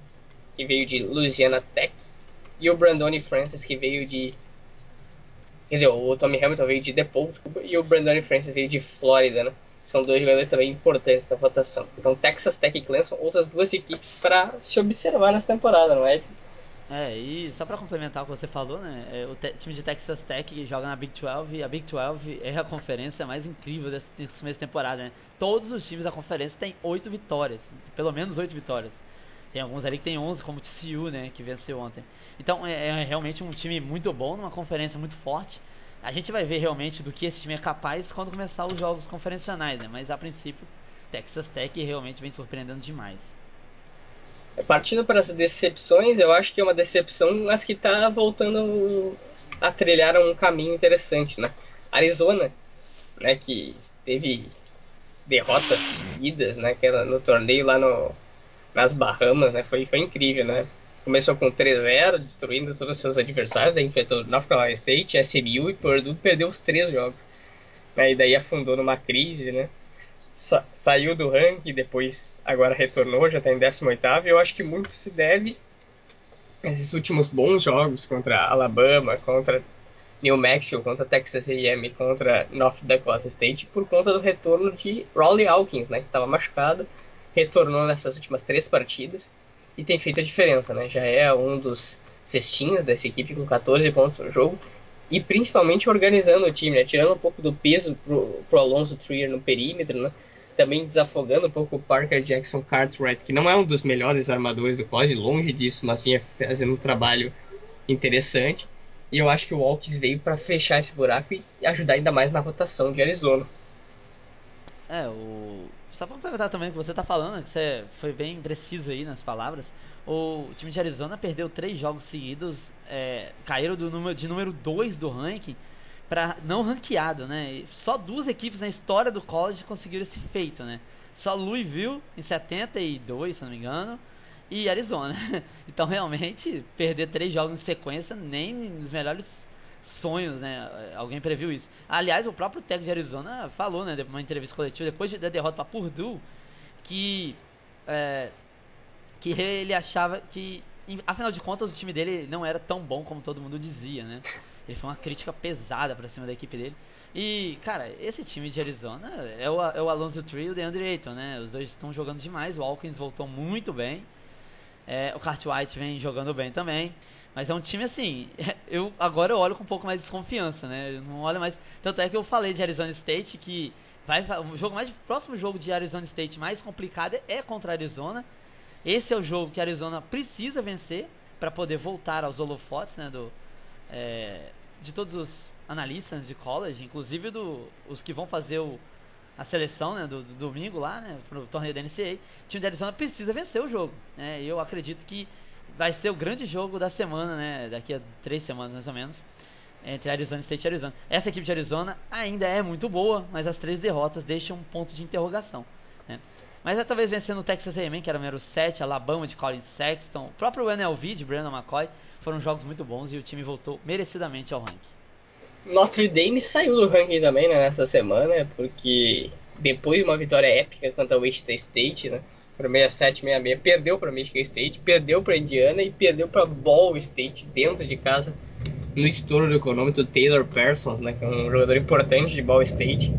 que veio de Louisiana Tech, e o Brandoni Francis, que veio de. Quer dizer, o Tommy Hamilton veio de DePaul, e o Brandoni Francis veio de Flórida, né? São dois jogadores também importantes da votação. Então, Texas Tech e Clemson, outras duas equipes para se observar nessa temporada, não é? É, e só para complementar o que você falou, né? É, o time de Texas Tech joga na Big 12 e a Big 12 é a conferência mais incrível mês de temporada, né? Todos os times da conferência têm oito vitórias, pelo menos oito vitórias. Tem alguns ali que tem 11, como o TCU, né, que venceu ontem. Então é, é, realmente um time muito bom, numa conferência muito forte. A gente vai ver realmente do que esse time é capaz quando começar os jogos conferencionais, né? Mas a princípio, Texas Tech realmente vem surpreendendo demais. Partindo para as decepções, eu acho que é uma decepção, mas que está voltando a trilhar um caminho interessante, né? Arizona, né, que teve derrotas seguidas, né, que era no torneio lá no nas Bahamas, né? Foi, foi incrível, né? Começou com 3-0, destruindo todos os seus adversários, daí enfrentou North Carolina State, SMU e Purdue perdeu os três jogos. Né? E daí afundou numa crise, né? Sa saiu do ranking, depois agora retornou, já está em 18º, e eu acho que muito se deve a esses últimos bons jogos contra Alabama, contra New Mexico, contra Texas A&M, contra North Dakota State, por conta do retorno de Raleigh Hawkins, né, que estava machucado, retornou nessas últimas três partidas e tem feito a diferença, né? Já é um dos cestinhos dessa equipe com 14 pontos no jogo e principalmente organizando o time, né? Tirando um pouco do peso pro, pro Alonso Trier no perímetro, né? Também desafogando um pouco o Parker Jackson Cartwright, que não é um dos melhores armadores do college, longe disso, mas vinha fazendo um trabalho interessante. E eu acho que o Walks veio para fechar esse buraco e ajudar ainda mais na rotação de Arizona. É, o, só pra perguntar também o que você tá falando, que você foi bem preciso aí nas palavras. O time de Arizona perdeu três jogos seguidos, é, caíram do número, de número 2 do ranking para não ranqueado, né? E só duas equipes na história do college conseguiram esse feito, né? Só Louisville em 72, se não me engano, e Arizona. Então realmente perder três jogos em sequência nem nos melhores sonhos, né? Alguém previu isso. Aliás, o próprio técnico de Arizona falou, né, numa entrevista coletiva depois da derrota para Purdue, que é, que ele achava que afinal de contas o time dele não era tão bom como todo mundo dizia, né? Ele foi uma crítica pesada para cima da equipe dele. E, cara, esse time de Arizona é o, é o Alonso Tree e o DeAndre Ayton, né? Os dois estão jogando demais. O Alkins voltou muito bem. É, o Cartwright vem jogando bem também. Mas é um time assim, eu agora eu olho com um pouco mais de desconfiança, né? Eu não olho mais. Tanto é que eu falei de Arizona State que vai o jogo mais próximo jogo de Arizona State mais complicado é contra Arizona. Esse é o jogo que Arizona precisa vencer para poder voltar aos holofotes, né, do é, de todos os analistas de college, inclusive do os que vão fazer o a seleção né, do, do domingo lá, né, pro torneio da NCAA, o time de Arizona precisa vencer o jogo. Né, eu acredito que vai ser o grande jogo da semana, né? Daqui a três semanas mais ou menos. Entre Arizona State e Arizona. Essa equipe de Arizona ainda é muito boa, mas as três derrotas deixam um ponto de interrogação. Né? Mas é talvez vencendo o Texas A&M, que era o número 7, Alabama de Colin Sexton, o próprio NLV de Brandon McCoy, foram jogos muito bons e o time voltou merecidamente ao ranking. Notre Dame saiu do ranking também né, nessa semana, porque depois de uma vitória épica contra o Wichita State, né, para 67, 66, perdeu para Michigan State, perdeu para Indiana e perdeu para Ball State dentro de casa no estouro do econômico Taylor Parsons, né, que é um jogador importante de Ball State,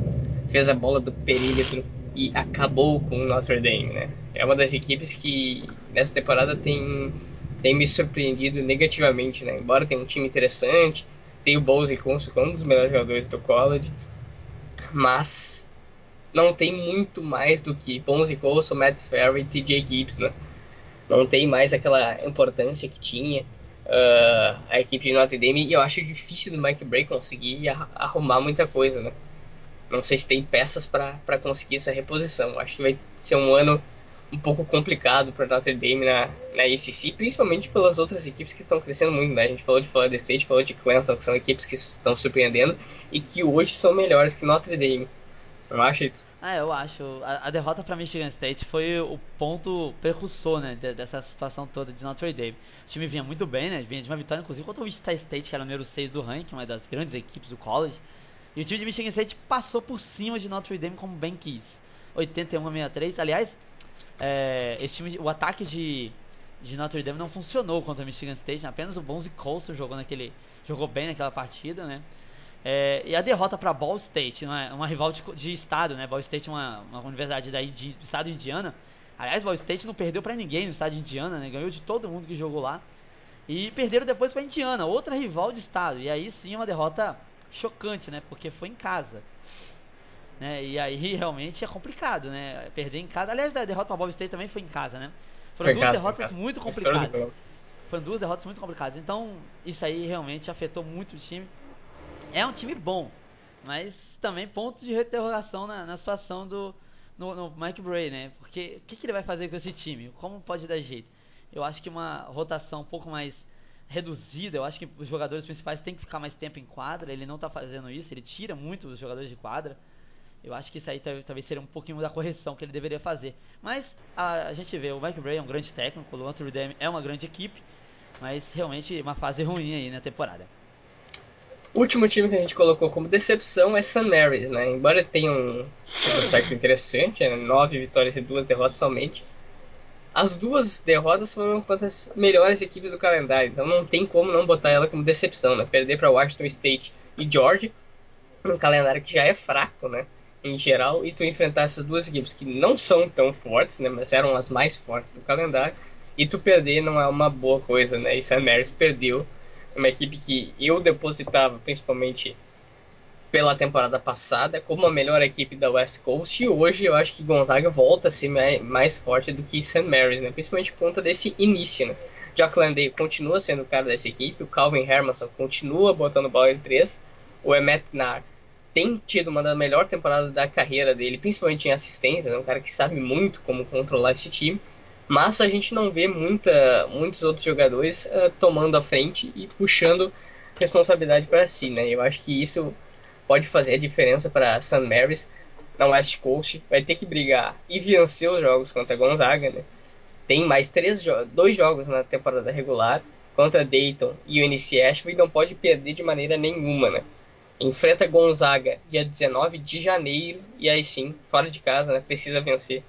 fez a bola do perímetro e acabou com o Notre Dame, né? É uma das equipes que nessa temporada tem tem me surpreendido negativamente, né? Embora tenha um time interessante, tem o Bowles e Consul, é um dos melhores jogadores do college, mas não tem muito mais do que Ponzi Colson, Matt Ferry e TJ Gibbs, né? Não tem mais aquela importância que tinha uh, a equipe de Notre Dame e eu acho difícil do Mike Bray conseguir arrumar muita coisa, né? Não sei se tem peças para conseguir essa reposição. Acho que vai ser um ano um pouco complicado para Notre Dame na, na ACC, principalmente pelas outras equipes que estão crescendo muito. Né? A gente falou de Florida State, falou de Clemson, que são equipes que estão surpreendendo e que hoje são melhores que Notre Dame. Não acha isso? Ah, eu acho. A, a derrota para Michigan State foi o ponto precursor, né, dessa situação toda de Notre Dame. O time vinha muito bem, né, vinha de uma vitória, inclusive, contra o Wichita State, que era o número 6 do ranking, uma das grandes equipes do college. E o time de Michigan State passou por cima de Notre Dame como bem quis. 81 a 63. Aliás, é, esse time, o ataque de, de Notre Dame não funcionou contra Michigan State. Apenas o Bonzi Colson jogou naquele, jogou bem naquela partida, né? É, e a derrota para Ball State, uma, uma rival de, de, estado, né? Ball State é uma, uma universidade daí de, do estado Indiana. Aliás, Ball State não perdeu para ninguém no estado de Indiana, né? Ganhou de todo mundo que jogou lá. E perderam depois para Indiana, outra rival de estado. E aí sim uma derrota chocante, né? Porque foi em casa. Né? E aí realmente é complicado, né? Perder em casa. Aliás, a derrota para Bob State também foi em casa, né? Foram duas casa, derrotas muito complicadas. Foram duas derrotas muito complicadas. Então, isso aí realmente afetou muito o time. É um time bom, mas também ponto de interrogação na, na situação do no, no, Mike Bray, né? Porque o que, que ele vai fazer com esse time? Como pode dar jeito? Eu acho que uma rotação um pouco mais reduzida. Eu acho que os jogadores principais têm que ficar mais tempo em quadra. Ele não está fazendo isso, ele tira muito os jogadores de quadra. Eu acho que isso aí talvez seria um pouquinho da correção que ele deveria fazer. Mas a, a gente vê, o Mike Bray é um grande técnico, o Notre Dame é uma grande equipe, mas realmente uma fase ruim aí na temporada. O último time que a gente colocou como decepção é St. Mary's, né? Embora tenha um aspecto interessante, né? nove vitórias e duas derrotas somente, as duas derrotas foram contra as melhores equipes do calendário, então não tem como não botar ela como decepção, né? Perder para Washington State e Georgia, um calendário que já é fraco, né? Em geral, e tu enfrentar essas duas equipes que não são tão fortes, né? Mas eram as mais fortes do calendário, e tu perder não é uma boa coisa, né? E Sam Maris perdeu uma equipe que eu depositava principalmente pela temporada passada como a melhor equipe da West Coast e hoje eu acho que Gonzaga volta a ser mais forte do que St. Mary's, né? principalmente por conta desse início. Né? Landale continua sendo o cara dessa equipe, o Calvin Hermanson continua botando bola de três, o Emmet Nar tem tido uma das melhores temporadas da carreira dele, principalmente em assistência, é né? um cara que sabe muito como controlar esse time, mas a gente não vê muita, muitos outros jogadores uh, tomando a frente e puxando responsabilidade para si, né? Eu acho que isso pode fazer a diferença para St. Mary's na West Coast. Vai ter que brigar e vencer os jogos contra Gonzaga, né? Tem mais três jo dois jogos na temporada regular contra Dayton e o NC Asheville e não pode perder de maneira nenhuma, né? Enfrenta Gonzaga dia 19 de janeiro e aí sim, fora de casa, né? Precisa vencer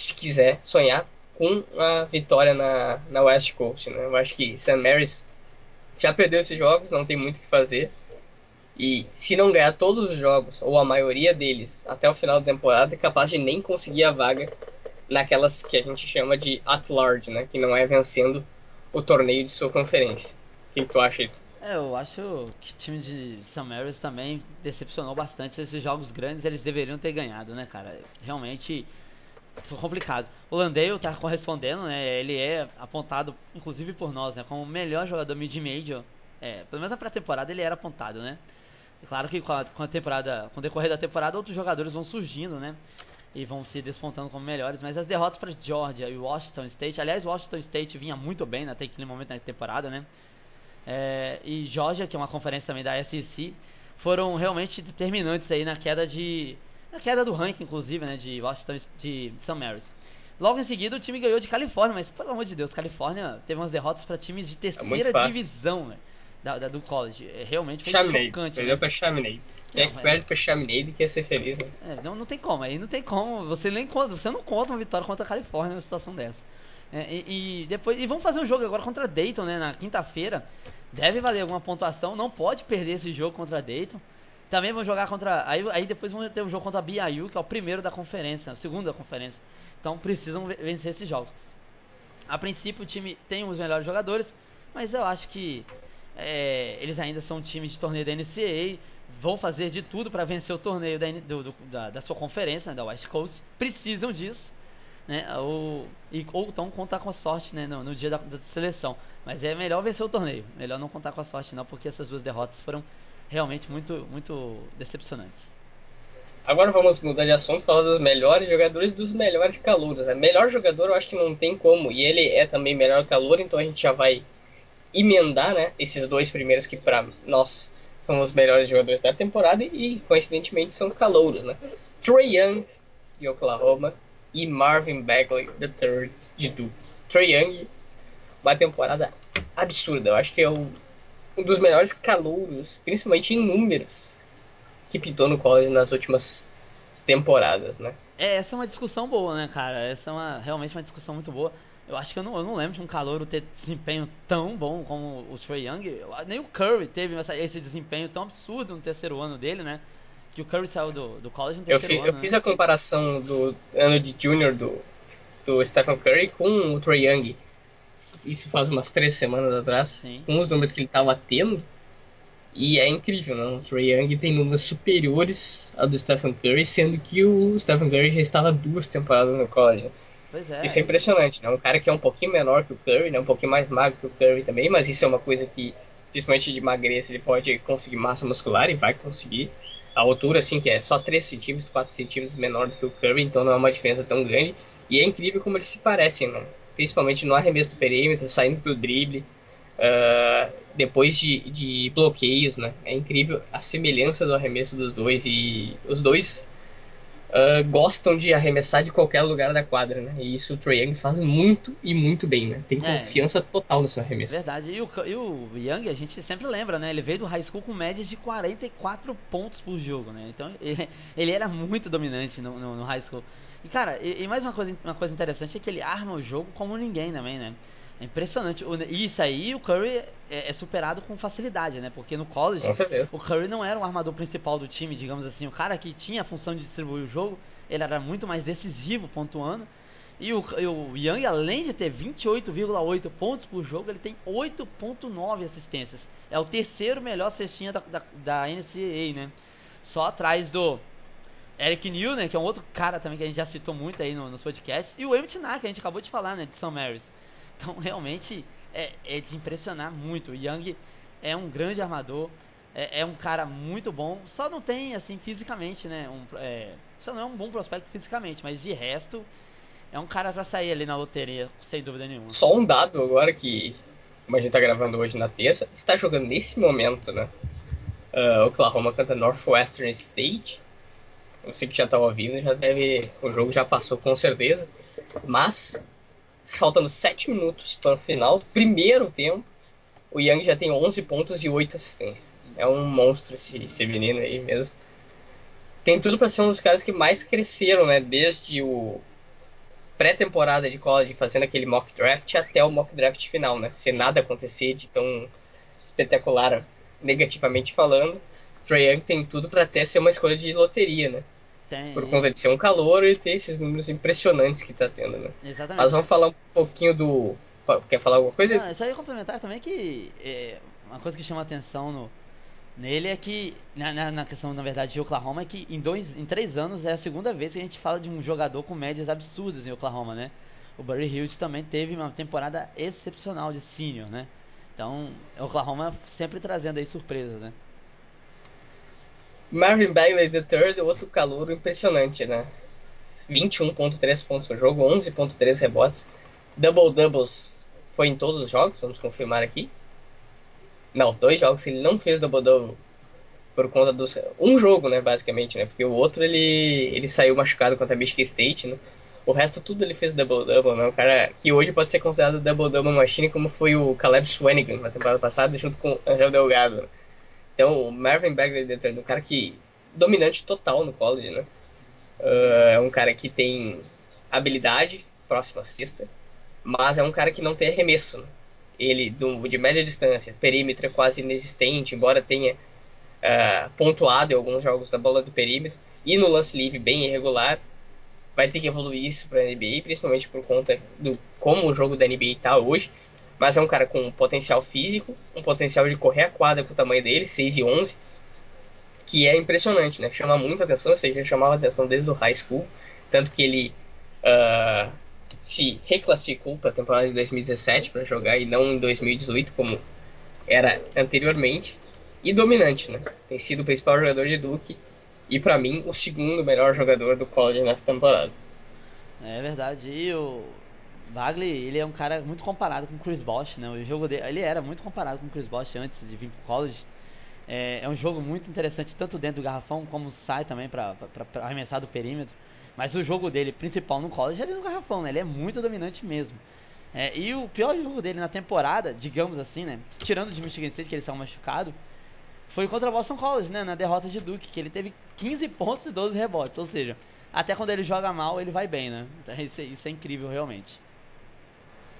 se quiser sonhar com a vitória na, na West Coast, né? Eu acho que St. Mary's já perdeu esses jogos, não tem muito o que fazer. E se não ganhar todos os jogos, ou a maioria deles, até o final da temporada, é capaz de nem conseguir a vaga naquelas que a gente chama de at large, né? Que não é vencendo o torneio de sua conferência. O que, tu acha, aí? É, eu acho que o time de St. Mary's também decepcionou bastante. Esses jogos grandes eles deveriam ter ganhado, né, cara? Realmente complicado. O Landale tá correspondendo, né? Ele é apontado, inclusive por nós, né? Como o melhor jogador mid-major. É, pelo menos na pré-temporada ele era apontado, né? Claro que com a, com a temporada, com o decorrer da temporada, outros jogadores vão surgindo, né? E vão se despontando como melhores. Mas as derrotas para Georgia e Washington State, aliás, Washington State vinha muito bem até aquele momento na temporada, né? É, e Georgia, que é uma conferência também da SEC, foram realmente determinantes aí na queda de na queda do ranking, inclusive, né? De Washington, de St. Mary's. Logo em seguida, o time ganhou de Califórnia, mas pelo amor de Deus, Califórnia teve umas derrotas para times de é terceira é divisão, né? da, da, do college. É, realmente foi Chaminade. chocante. Perdeu né? pra Chaminade. É que perde pra Chaminade quer ser feliz, né? É, não, não tem como, aí não tem como. Você nem conta, você não conta uma vitória contra a Califórnia numa situação dessa. É, e, e, depois. E vamos fazer um jogo agora contra Dayton, né? Na quinta-feira. Deve valer alguma pontuação. Não pode perder esse jogo contra Dayton. Também vão jogar contra. Aí, aí depois vão ter um jogo contra a BYU, que é o primeiro da conferência, o segundo da conferência. Então precisam vencer esses jogos. A princípio o time tem os melhores jogadores, mas eu acho que é, eles ainda são um time de torneio da NCAA, vão fazer de tudo para vencer o torneio da, do, do, da, da, sua conferência, né, da West Coast, precisam disso, né, ou, e, ou então contar com a sorte né, no, no dia da, da, seleção. Mas é melhor vencer o torneio, melhor não contar com a sorte não, porque essas duas derrotas foram realmente muito, muito decepcionantes. Agora vamos mudar de assunto, falar dos melhores jogadores dos melhores calouros. Né? Melhor jogador eu acho que não tem como, e ele é também melhor calor, então a gente já vai emendar, né, esses dois primeiros que para nós são os melhores jogadores da temporada e coincidentemente são calouros, né? Trey Young de Oklahoma e Marvin Bagley III de Duke. Trey Young, uma temporada absurda. Eu acho que é um, um dos melhores calouros, principalmente em números, que pintou no college nas últimas temporadas, né? É, essa é uma discussão boa, né, cara? Essa é uma, realmente uma discussão muito boa. Eu acho que eu não, eu não lembro de um calouro ter desempenho tão bom como o Trey Young. Nem o Curry teve essa, esse desempenho tão absurdo no terceiro ano dele, né? Que o Curry saiu do, do college no terceiro eu ano. Eu né? fiz a comparação do ano de junior do, do Stephen Curry com o Trey Young. Isso faz umas três semanas atrás. Sim. Com os números que ele estava tendo. E é incrível, né? O Trey Young tem números superiores ao do Stephen Curry, sendo que o Stephen Curry já estava duas temporadas no college. Pois é. Isso é impressionante, né? Um cara que é um pouquinho menor que o Curry, né? Um pouquinho mais magro que o Curry também, mas isso é uma coisa que, principalmente de magreza, ele pode conseguir massa muscular e vai conseguir. A altura, assim, que é só 3 centímetros, 4 centímetros menor do que o Curry, então não é uma diferença tão grande. E é incrível como eles se parecem, né? Principalmente no arremesso do perímetro, saindo do drible, uh, depois de, de bloqueios, né? É incrível a semelhança do arremesso dos dois e os dois uh, gostam de arremessar de qualquer lugar da quadra, né? E isso o Trae Young faz muito e muito bem, né? Tem É. confiança total no seu arremesso. Verdade. E o, e o Young, a gente sempre lembra, né? Ele veio do high school com médias de 44 pontos por jogo, né? Então ele, ele era muito dominante no, no, no high school. E cara, e, e, mais uma coisa, uma coisa interessante é que ele arma o jogo como ninguém também, né? É impressionante. O, e isso aí o Curry é, é, superado com facilidade, né? Porque no college o Curry não era o armador principal do time, digamos assim. O cara que tinha a função de distribuir o jogo, ele era muito mais decisivo, pontuando. E o, e o Young, além de ter 28,8 pontos por jogo, ele tem 8,9 assistências. É o terceiro melhor cestinha da, da, da NCAA, né? Só atrás do Eric New, né? Que é um outro cara também que a gente já citou muito aí no, nos podcasts. E o Emmett Nack, que a gente acabou de falar, né? De St. Mary's. Então, realmente, é, é, de impressionar muito. O Young é um grande armador. É, é, um cara muito bom. Só não tem, assim, fisicamente, né? Um, é, só não é um bom prospecto fisicamente. Mas de resto, é um cara pra sair ali na loteria, sem dúvida nenhuma. Só um dado agora que, como a gente tá gravando hoje na terça, está jogando nesse momento, né? Uh, Oklahoma contra Northwestern State. Você que já tá ouvindo, já deve. O jogo já passou com certeza. Mas, faltando 7 minutos para o final primeiro tempo, o Young já tem 11 pontos e 8 assistências. É um monstro esse, esse menino aí mesmo. Tem tudo para ser um dos caras que mais cresceram, né? Desde o pré-temporada de college, fazendo aquele mock draft, até o mock draft final, né? Se nada acontecer de tão espetacular negativamente falando, Trae Young tem tudo para até ser uma escolha de loteria, né? Tem. Por conta de ser um calor e ter esses números impressionantes que tá tendo, né? Exatamente. Mas vamos falar um pouquinho do. Quer falar alguma coisa? Não, só ia complementar também que é, uma coisa que chama atenção no, nele é que, na, na, questão, na verdade, de Oklahoma, é que em, dois, em três anos é a segunda vez que a gente fala de um jogador com médias absurdas em Oklahoma, né? O Barry Hills também teve uma temporada excepcional de senior, né? Então, Oklahoma sempre trazendo aí surpresas, né? Marvin Bagley III, outro calouro impressionante, né? 21.3 pontos por jogo, 11.3 rebotes. Double doubles foi em todos os jogos, vamos confirmar aqui. Não, dois jogos ele não fez double double por conta dos um jogo, né, basicamente, né? Porque o outro ele ele saiu machucado contra a Michigan State, né? O resto tudo ele fez double double, né? Um cara que hoje pode ser considerado double double machine como foi o Caleb Swanigan na temporada passada junto com o Angel Delgado. Então, o Marvin Bagley III, um cara que dominante total no college, né? Uh, é um cara que tem habilidade próxima à cesta, mas é um cara que não tem arremesso. Né? Ele, do, de média distância, perímetro é quase inexistente, embora tenha uh, pontuado em alguns jogos da bola do perímetro, e no lance livre bem irregular. Vai ter que evoluir isso para a NBA, principalmente por conta do como o jogo da NBA está hoje. Mas é um cara com potencial físico, um potencial de correr a quadra com o tamanho dele, 6 e 11, que é impressionante, né? Chama muita atenção, ou seja, chamava atenção desde o high school, tanto que ele uh, se reclassificou para a temporada de 2017 para jogar e não em 2018 como era anteriormente, e dominante, né? Tem sido o principal jogador de Duke e para mim o segundo melhor jogador do college nessa temporada. É verdade. E o Bagley, ele é um cara muito comparado com Chris Bosh, né? O jogo dele, ele era muito comparado com Chris Bosh antes de vir pro college. É, é um jogo muito interessante, tanto dentro do garrafão como sai também para arremessar do perímetro. Mas o jogo dele principal no college é no garrafão, né? Ele é muito dominante mesmo. É, e o pior jogo dele na temporada, digamos assim, né? Tirando de Michigan State, que eles são machucados, foi contra o Boston College, né? Na derrota de Duke, que ele teve 15 pontos e 12 rebotes. Ou seja, até quando ele joga mal, ele vai bem, né? Então, isso, é, isso é incrível, realmente.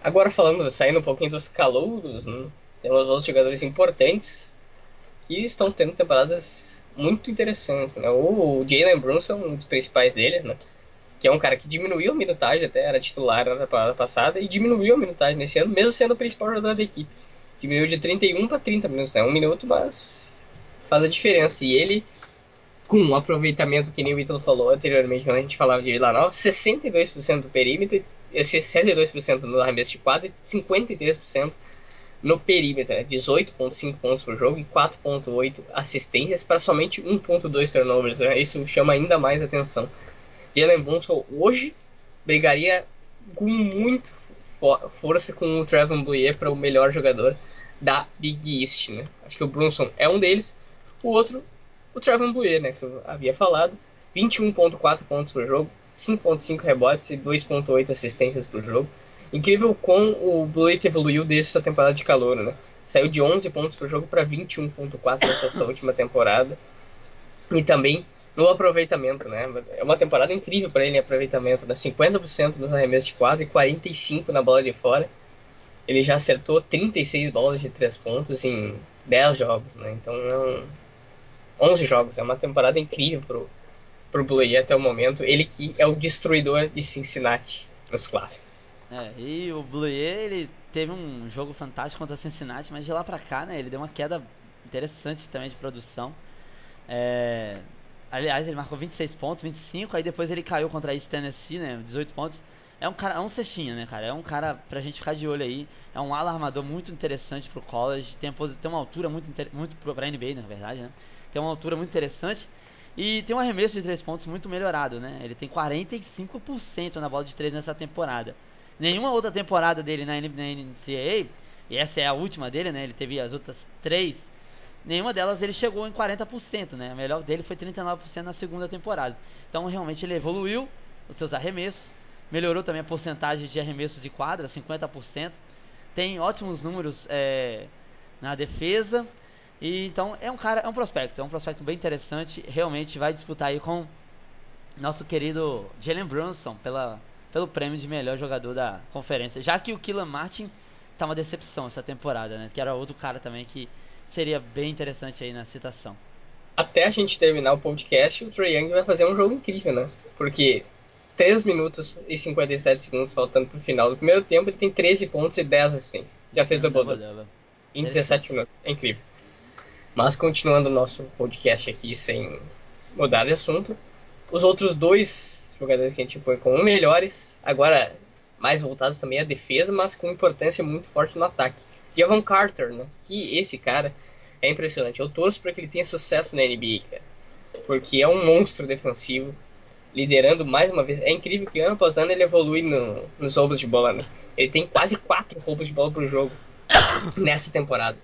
Agora falando, saindo um pouquinho dos calouros, né? temos outros jogadores importantes que estão tendo temporadas muito interessantes, né? O Jalen Brunson, um dos principais deles, né? Que é um cara que diminuiu a minutagem até, era titular na temporada passada e diminuiu a minutagem nesse ano, mesmo sendo o principal jogador da equipe. Diminuiu de 31 para 30 minutos, né? Um minuto, mas faz a diferença. E ele, com um aproveitamento que nem o Ítalo falou anteriormente, quando a gente falava de Villanova, 62% do perímetro, 62% no arremesso de quadra e 53% no perímetro, né? 18.5 pontos por jogo e 4.8 assistências para somente 1.2 turnovers. Né? Isso chama ainda mais atenção. Jalen Brunson hoje brigaria com muito for força com o Trevor Bouyer para o melhor jogador da Big East. Né? Acho que o Brunson é um deles. O outro, o Trevor Bouyer, né, que eu havia falado. 21.4 pontos por jogo, 5.5 rebotes e 2.8 assistências por jogo. Incrível como o Blake evoluiu desde sua temporada de calor, né? Saiu de 11 pontos por jogo para 21.4 nessa sua última temporada. E também no aproveitamento, né? É uma temporada incrível para ele em aproveitamento, né? 50% nos arremessos de quadro e 45 na bola de fora. Ele já acertou 36 bolas de 3 pontos em 10 jogos, né? Então é um 11 jogos, é uma temporada incrível pro pro Blue até o momento. Ele que é o destruidor de Cincinnati nos clássicos. É, e o Blue ele teve um jogo fantástico contra Cincinnati, mas de lá pra cá, né, ele deu uma queda interessante também de produção. É, aliás, ele marcou 26 pontos, 25, aí depois ele caiu contra a East Tennessee, né, 18 pontos. É um cara, é um cestinho, né, cara? É um cara pra gente ficar de olho aí. É um ala armador muito interessante pro college, tem, tem uma altura muito muito pra NBA, na verdade, né? Tem uma altura muito interessante. E tem um arremesso de 3 pontos muito melhorado, né? Ele tem 45% na bola de 3 nessa temporada. Nenhuma outra temporada dele na, NCAA, e essa é a última dele, né? Ele teve as outras três. Nenhuma delas ele chegou em 40%, né? A melhor dele foi 39% na segunda temporada. Então realmente ele evoluiu os seus arremessos, melhorou também a porcentagem de arremessos de quadra, 50%. Tem ótimos números é, na defesa. E então é um cara, é um prospecto, é um prospecto bem interessante. Realmente vai disputar aí com nosso querido Jalen Brunson pela pelo prêmio de melhor jogador da conferência. Já que o Killan Martin tá uma decepção essa temporada, né? Que era outro cara também que seria bem interessante aí na citação. Até a gente terminar o podcast, o Trae Young vai fazer um jogo incrível, né? Porque 3 minutos e 57 segundos faltando pro final do primeiro tempo, ele tem 13 pontos e 10 assistências. Já fez double double. Em 17 minutos. É incrível. Mas continuando o nosso podcast aqui sem mudar de assunto, os outros dois jogadores que a gente põe como melhores, agora mais voltados também à defesa, mas com importância muito forte no ataque. Devon Carter, né? Que esse cara é impressionante. Eu torço para que ele tenha sucesso na NBA, cara. Porque é um monstro defensivo, liderando mais uma vez. É incrível que ano após ano ele evolui no, nos roubos de bola, né? Ele tem quase quatro roubos de bola por jogo nessa temporada.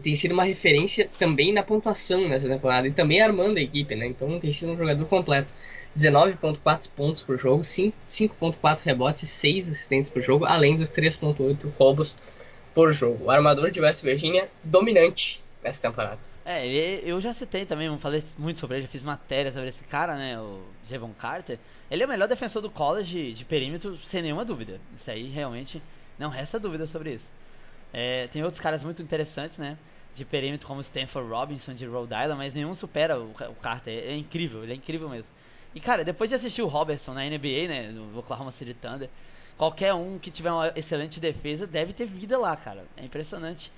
Tem sido uma referência também na pontuação nessa temporada e também armando a equipe, né? Então tem sido um jogador completo. 19.4 pontos por jogo, 5.4 rebotes e 6 assistências por jogo, além dos 3.8 roubos por jogo. O armador de West Virginia dominante nessa temporada. É, eu já citei também, falei muito sobre ele, já fiz matéria sobre esse cara, né, o Javon Carter. Ele é o melhor defensor do college de perímetro, sem nenhuma dúvida. Isso aí realmente não resta dúvida sobre isso. É, tem outros caras muito interessantes, né, de perímetro como Stanford Robinson de Rhode Island, mas nenhum supera o, o Carter. É, é incrível, ele é incrível mesmo. E cara, depois de assistir o Robertson na NBA, né, no Oklahoma City Thunder, qualquer um que tiver uma excelente defesa deve ter vida lá, cara. É impressionante.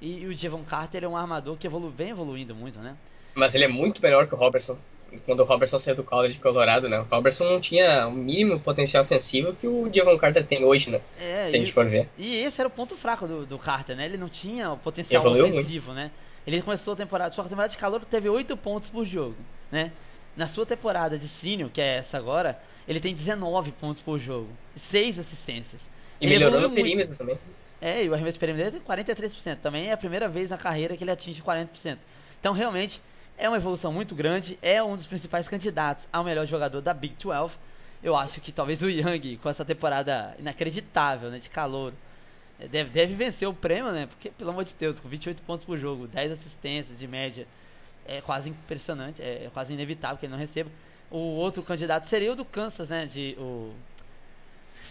E, e o Javon Carter é um armador que evolu vem evoluindo muito, né? Mas ele é muito melhor que o Robertson. Quando o Robertson saiu do college de Colorado, né? O Robertson não tinha o mínimo potencial ofensivo que o Javon Carter tem hoje, né? É, se a gente for ver. E esse era o ponto fraco do, do Carter, né? Ele não tinha o potencial Evoluiu ofensivo, muito. né? Ele começou a temporada, sua temporada de calor teve 8 pontos por jogo, né? Na sua temporada de senior, que é essa agora, ele tem 19 pontos por jogo, 6 assistências. E ele melhorou no perímetro também. É, e o arremesso perimetral tem 43%. Também é a primeira vez na carreira que ele atinge 40%. Então, realmente, é uma evolução muito grande. É um dos principais candidatos ao melhor jogador da Big 12. Eu acho que talvez o Young, com essa temporada inacreditável, né, de calor, é, deve, deve vencer o prêmio, né? Porque, pelo amor de Deus, com 28 pontos por jogo, 10 assistências de média, é quase impressionante, é, é quase inevitável que ele não receba. O outro candidato seria o do Kansas, né? De o.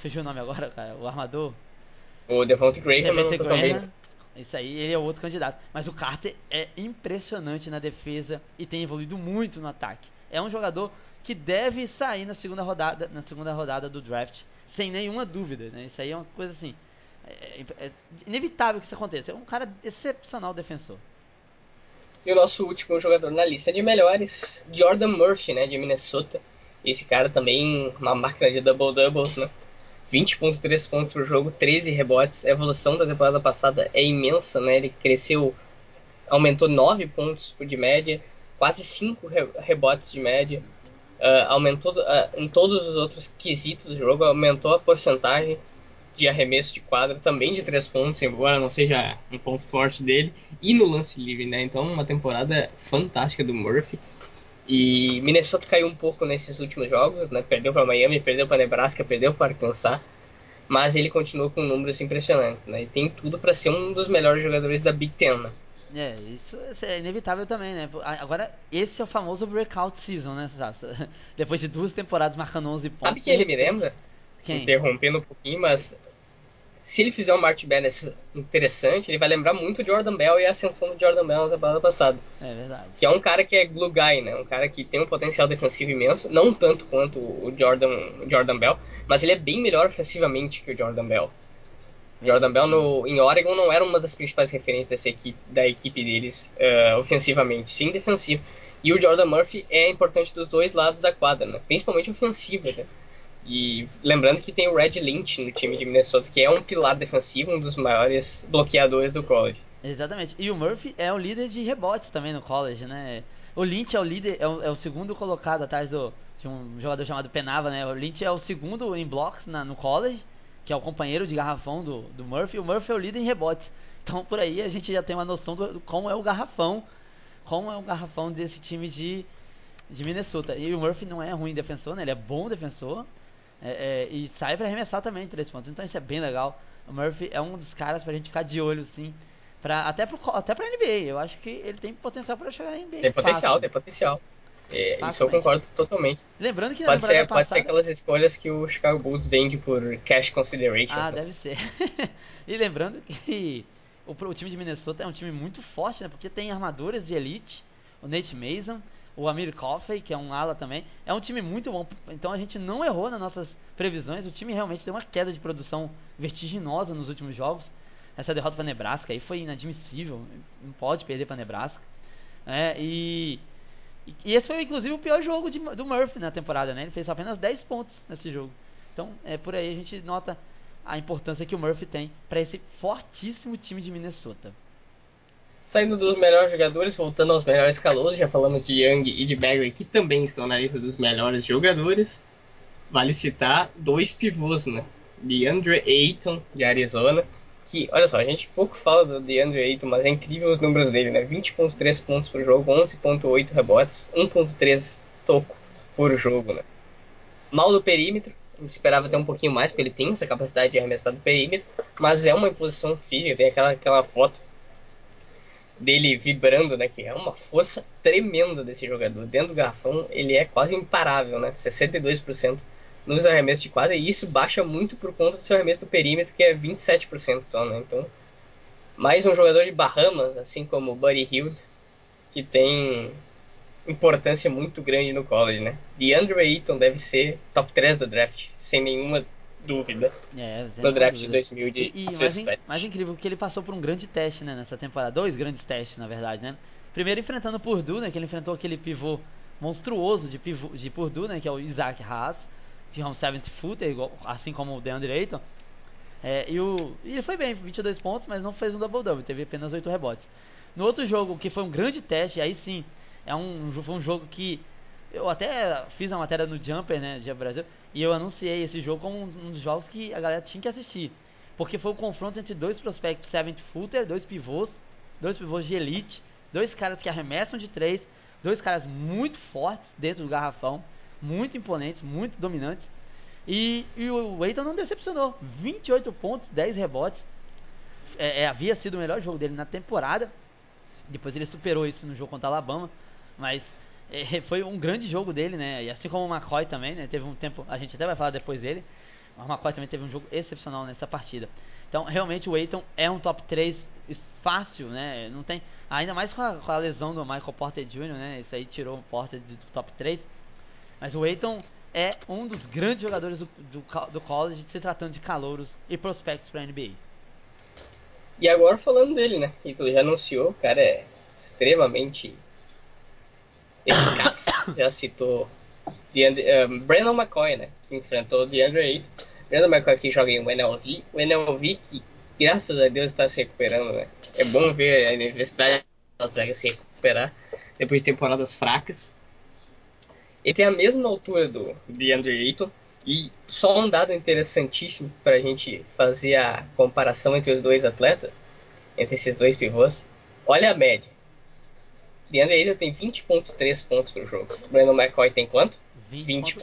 Fugiu o nome agora, cara. O armador. O Devontae Graham não tão bem. Isso aí, ele é outro candidato. Mas o Carter é impressionante na defesa e tem evoluído muito no ataque. É um jogador que deve sair na segunda rodada, na segunda rodada do draft, sem nenhuma dúvida. Né? Isso aí é uma coisa assim. É, é, é inevitável que isso aconteça. É um cara excepcional defensor. E o nosso último jogador na lista de melhores, Jordan Murphy, né, de Minnesota. Esse cara também, uma máquina de double-doubles, né? 20.3 pontos por jogo, 13 rebotes. A evolução da temporada passada é imensa, né? Ele cresceu, aumentou 9 pontos de média, quase 5 rebotes de média. Uh, aumentou uh, em todos os outros quesitos do jogo, aumentou a porcentagem de arremesso de quadra, também de 3 pontos, embora não seja um ponto forte dele, e no lance livre, né? Então, uma temporada fantástica do Murphy. E Minnesota caiu um pouco nesses últimos jogos, né? Perdeu para Miami, perdeu para Nebraska, perdeu para Arkansas, mas ele continua com números impressionantes, né? E tem tudo para ser um dos melhores jogadores da Big Ten. Né? É, isso é inevitável também, né? Agora, esse é o famoso breakout season, né, Depois de duas temporadas marcando 11 pontos. Sabe quem ele me lembra? Quem? Interrompendo um pouquinho, mas se ele fizer um March Madness interessante, ele vai lembrar muito de Jordan Bell e a ascensão do Jordan Bell na temporada passada. É verdade. Que é um cara que é glue guy, né? Um cara que tem um potencial defensivo imenso, não tanto quanto o Jordan, Jordan Bell, mas ele é bem melhor ofensivamente que o Jordan Bell. Jordan Bell no, em Oregon não era uma das principais referências dessa equipe, da equipe deles uh, ofensivamente, sim defensivo. E o Jordan Murphy é importante dos dois lados da quadra, né? principalmente ofensiva. Né? E lembrando que tem o Red Lynch no time de Minnesota, que é um pilar defensivo, um dos maiores bloqueadores do college. Exatamente. E o Murphy é o líder de rebotes também no college, né? O Lynch é o líder, é o, é o segundo colocado atrás do, de um jogador chamado Penava, né? O Lynch é o segundo em blocks na, no college, que é o companheiro de garrafão do, do Murphy. O Murphy é o líder em rebotes. Então por aí a gente já tem uma noção do, do como é o garrafão, como é o garrafão desse time de, de Minnesota. E o Murphy não é ruim defensor, né? Ele é bom defensor. É, é, e sai para arremessar também três pontos. Então isso é bem legal. O Murphy é um dos caras pra gente ficar de olho, sim. Pra, até, pro, até pra NBA. Eu acho que ele tem potencial para chegar em NBA. Tem potencial, fácil. tem potencial. É, isso eu concordo totalmente. Lembrando que pode ser, passada... pode ser aquelas escolhas que o Chicago Bulls vende por cash consideration. Ah, deve ser. e lembrando que o, o, time de Minnesota é um time muito forte, né? Porque tem armadores de elite, o Nate Mason, o Amir Coffey, que é um ala também. É um time muito bom, então a gente não errou nas nossas previsões. O time realmente deu uma queda de produção vertiginosa nos últimos jogos. Essa derrota para Nebraska aí foi inadmissível, não pode perder para Nebraska. É, e, e esse foi inclusive o pior jogo de, do Murphy na temporada, né? Ele fez apenas 10 pontos nesse jogo. Então, é por aí a gente nota a importância que o Murphy tem para esse fortíssimo time de Minnesota. Saindo dos melhores jogadores, voltando aos melhores calouros, já falamos de Young e de Bagley, que também estão na lista dos melhores jogadores. Vale citar dois pivôs, né? DeAndre Ayton, de Arizona, que, olha só, a gente pouco fala do DeAndre Ayton, mas é incrível os números dele, né? 20.3 pontos por jogo, 11.8 rebotes, 1.3 toco por jogo, né? Mal do perímetro, esperava ter um pouquinho mais, porque ele tem essa capacidade de arremessar do perímetro, mas é uma imposição física, tem aquela, aquela foto dele vibrando, né? Que é uma força tremenda desse jogador. Dentro do garrafão, ele é quase imparável, né? 62% nos arremessos de quadra, e isso baixa muito por conta do seu arremesso do perímetro, que é 27% só, né? Então, mais um jogador de Bahamas, assim como o Buddy Hield, que tem importância muito grande no college, né? DeAndre Ayton deve ser top 3 do draft, sem nenhuma dúvida é, no draft dúvida. de 2017. E, e mais, mais, incrível que ele passou por um grande teste né, nessa temporada, dois grandes testes na verdade, né? Primeiro enfrentando o Purdue, né, que ele enfrentou aquele pivô monstruoso de, pivô, de Purdue, né, que é o Isaac Haas, que é um 70 footer, igual, assim como o DeAndre Ayton. É, e, o, e ele foi bem, 22 pontos, mas não fez um double-double, teve apenas 8 rebotes. No outro jogo, que foi um grande teste, aí sim, é um, foi um jogo que eu até fiz a matéria no Jumper, né, de Brasil, e eu anunciei esse jogo como um dos jogos que a galera tinha que assistir. porque foi o confronto entre dois prospectos seventh footer, dois pivôs, dois pivôs de elite, dois caras que arremessam de três, dois caras muito fortes dentro do garrafão, muito imponentes, muito dominantes. E, e o Eiton não decepcionou. 28 pontos, 10 rebotes. É, é, havia sido o melhor jogo dele na temporada. Depois ele superou isso no jogo contra a Alabama. Mas é, foi um grande jogo dele, né? E assim como o McCoy também, né? Teve um tempo, a gente até vai falar depois dele. Mas o McCoy também teve um jogo excepcional nessa partida. Então, realmente o Eiton é um top 3 fácil, né? Não tem, ainda mais com a, com a lesão do Michael Porter Jr., né? Isso aí tirou o Porter do top 3. Mas o Eiton é um dos grandes jogadores do, do, do college, se tratando de calouros e prospectos para a NBA. E agora falando dele, né? E tu já anunciou, o cara é extremamente eficaz. já citou DeAndre, um, Brandon McCoy, né? Que enfrentou DeAndre Ayton. Brandon McCoy que joga em UNLV. O UNLV que, graças a Deus, está se recuperando, né? É bom ver a Universidade de Las Vegas se recuperar depois de temporadas fracas. Ele tem a mesma altura do DeAndre Ayton. E só um dado interessantíssimo para a gente fazer a comparação entre os dois atletas, entre esses dois pivôs. Olha a média. DeAndre Ayton tem 20.3 pontos por jogo. Brandon McCoy tem quanto? 20.3 20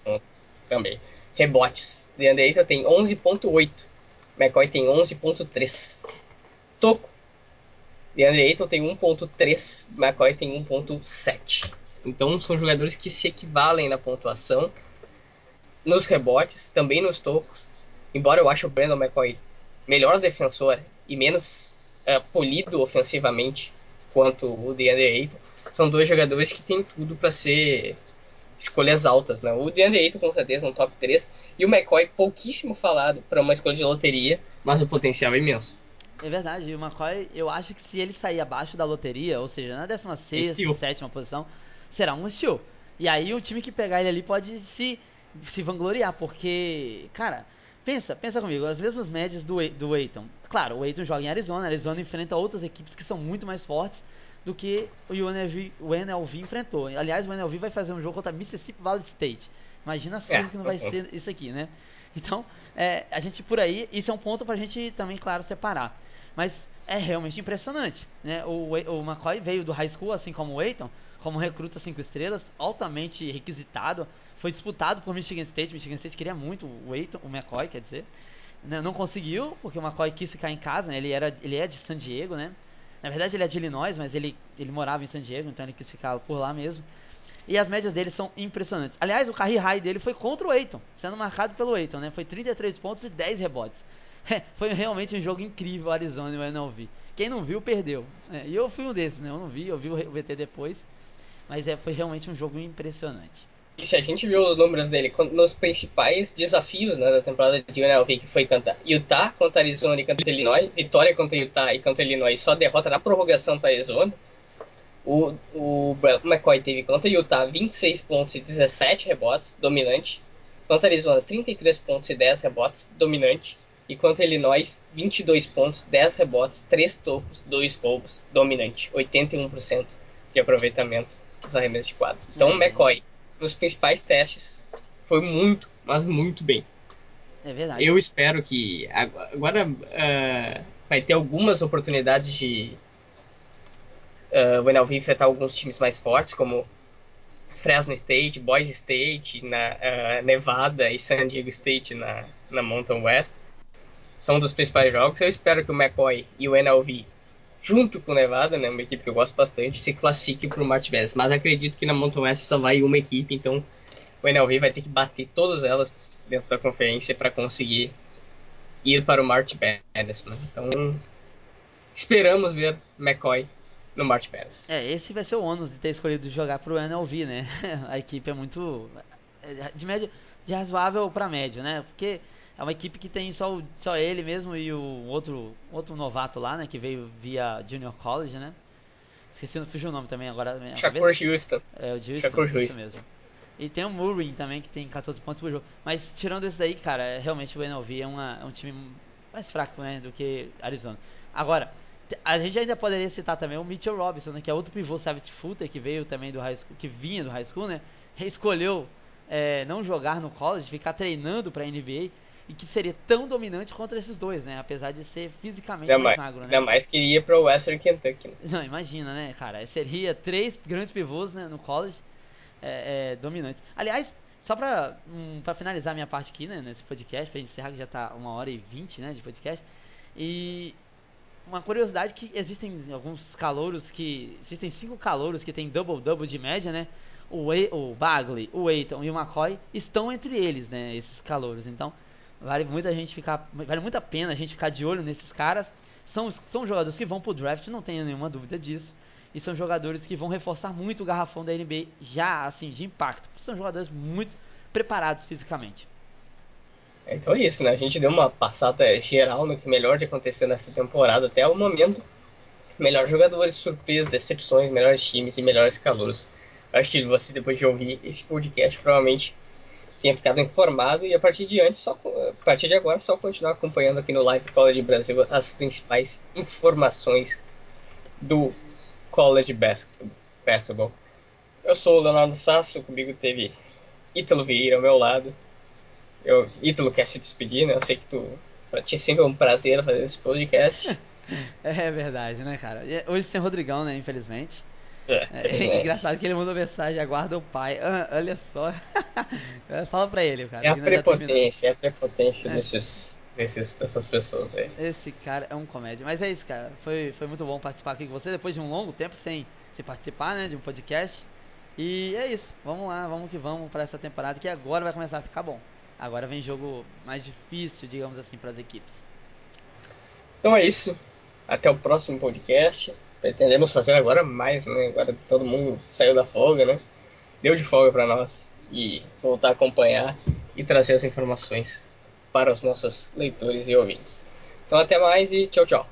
pontos também. Rebotes. DeAndre Ayton tem 11.8. McCoy tem 11.3. Toco. DeAndre Ayton tem 1.3. McCoy tem 1.7. Então são jogadores que se equivalem na pontuação, nos rebotes, também nos tocos. Embora eu ache o Brandon McCoy melhor defensor e menos uh, polido ofensivamente quanto o DeAndre Ayton, são dois jogadores que têm tudo para ser escolhas altas. Né? O DeAndre Ayton com certeza um top 3 e o McCoy pouquíssimo falado para uma escolha de loteria, mas o potencial é imenso. É verdade, e o McCoy, eu acho que se ele sair abaixo da loteria, ou seja, na 16 sétima posição, será um steal. E aí o time que pegar ele ali pode se, se vangloriar, porque, cara, pensa, pensa comigo, as mesmas médias do, do Aiton. Claro, o Aiton joga em Arizona, Arizona enfrenta outras equipes que são muito mais fortes do que o UNLV, o NLV enfrentou. Aliás, o NLV vai fazer um jogo contra Mississippi Valley State. Imagina só é, que não vai ser isso aqui, né? Então, é, a gente por aí, isso é um ponto pra gente também, claro, separar. Mas é realmente impressionante, né? O, o McCoy veio do high school, assim como o Aiton, como recruta 5 estrelas, altamente requisitado. Foi disputado por Michigan State. Michigan State queria muito o Aiton, o McCoy, quer dizer. Não conseguiu, porque o McCoy quis ficar em casa, né? ele, era, ele é de San Diego, né? Na verdade ele é de Illinois, mas ele, ele morava em San Diego, então ele quis ficar por lá mesmo. E as médias dele são impressionantes. Aliás, o career high dele foi contra o Aiton, sendo marcado pelo Aiton, né? Foi 33 pontos e 10 rebotes. foi realmente um jogo incrível, Arizona e o NLV. Quem não viu, perdeu. É, e eu fui um desses, né? Eu não vi, eu vi o VT depois. Mas é, foi realmente um jogo impressionante. E se a gente viu os números dele nos principais desafios né, da temporada de UNLV, que foi contra Utah, contra Arizona e contra Illinois, vitória contra Utah e contra Illinois, só derrota na prorrogação para Arizona. O, o McCoy teve contra Utah 26 pontos e 17 rebotes, dominante. Contra Arizona, 33 pontos e 10 rebotes, dominante. E contra Illinois, 22 pontos, 10 rebotes, 3 tocos, 2 roubos, dominante. 81% de aproveitamento os arremessos de quadro. Então o McCoy, nos principais testes, foi muito, mas muito bem. É verdade. Eu espero que agora uh, vai ter algumas oportunidades de uh, o NLV enfrentar alguns times mais fortes, como Fresno State, Boise State, na uh, Nevada e San Diego State na, na Mountain West. São um dos principais jogos. Eu espero que o McCoy e o NLV junto com Nevada, né, uma equipe que eu gosto bastante, se classifique para o Madness. Mas acredito que na Mountain West só vai uma equipe, então o NLV vai ter que bater todas elas dentro da conferência para conseguir ir para o March Madness. Né? Então esperamos ver McCoy no March Madness. É, esse vai ser o ônus de ter escolhido jogar para o NLV, né? A equipe é muito é, de médio, de razoável para médio, né? Porque é uma equipe que tem só, o, só ele mesmo e o outro, outro novato lá, né? Que veio via Junior College, né? Esqueci, fugiu o nome também agora. Shakur Houston. É, o Houston, Shakur Houston. mesmo. E tem o Murray também, que tem 14 pontos por jogo. Mas tirando esse daí, cara, é, realmente o NLV é, uma, é um time mais fraco, né? Do que Arizona. Agora, a gente ainda poderia citar também o Mitchell Robinson, né, que é outro pivô Savage Footer, que veio também do high school, que vinha do high school, né? Escolheu é, não jogar no college, ficar treinando pra NBA e que seria tão dominante contra esses dois, né? Apesar de ser fisicamente ainda mais, mais magro, né? Ainda mais que iria pro Western Kentucky. Né? Não, imagina, né, cara? Seria três grandes pivôs né, no college é, é, dominantes. Aliás, só pra, um, pra finalizar minha parte aqui, né, nesse podcast, pra encerrar que já tá uma hora e vinte, né, de podcast. E uma curiosidade que existem alguns calouros que... Existem cinco calouros que tem double-double de média, né? O, o Bagley, o Eiton e o McCoy estão entre eles, né, esses calouros. Então, Vale muita gente ficar, vale muito a pena a gente ficar de olho nesses caras. São, são jogadores que vão pro draft, não tenho nenhuma dúvida disso. E são jogadores que vão reforçar muito o garrafão da NBA já assim de impacto. São jogadores muito preparados fisicamente. Então é isso, né? A gente deu uma passada geral no que melhor de acontecer nessa temporada até o momento. Melhores jogadores, surpresas, decepções, melhores times e melhores calouros. Acho que você, depois de ouvir esse podcast, provavelmente tenha ficado informado e a partir de antes, só, a partir de agora, só continuar acompanhando aqui no Live College Brasil as principais informações do College Basketball. Eu sou o Leonardo Sasso, comigo teve Ítalo Vieira ao meu lado. Eu, Ítalo quer se despedir, né? Eu sei que tu, pra ti é sempre um prazer fazer esse podcast. é verdade, né, cara? Hoje sem Rodrigão, né, infelizmente. É, é, é engraçado que ele mandou mensagem, aguarda o pai. Ah, olha só. Fala pra ele, cara. É a prepotência, é a prepotência é. desses, desses, dessas pessoas aí. Esse cara é um comédia. Mas é isso, cara. Foi, foi muito bom participar aqui com você depois de um longo tempo sem, sem participar, né? De um podcast. E é isso. Vamos lá, vamos que vamos para essa temporada que agora vai começar a ficar bom. Agora vem jogo mais difícil, digamos assim, para as equipes. Então é isso. Até o próximo podcast pretendemos fazer agora mais, né? Agora todo mundo saiu da folga, né? Deu de folga para nós e voltar a acompanhar e trazer as informações para os nossos leitores e ouvintes. Então até mais e tchau, tchau.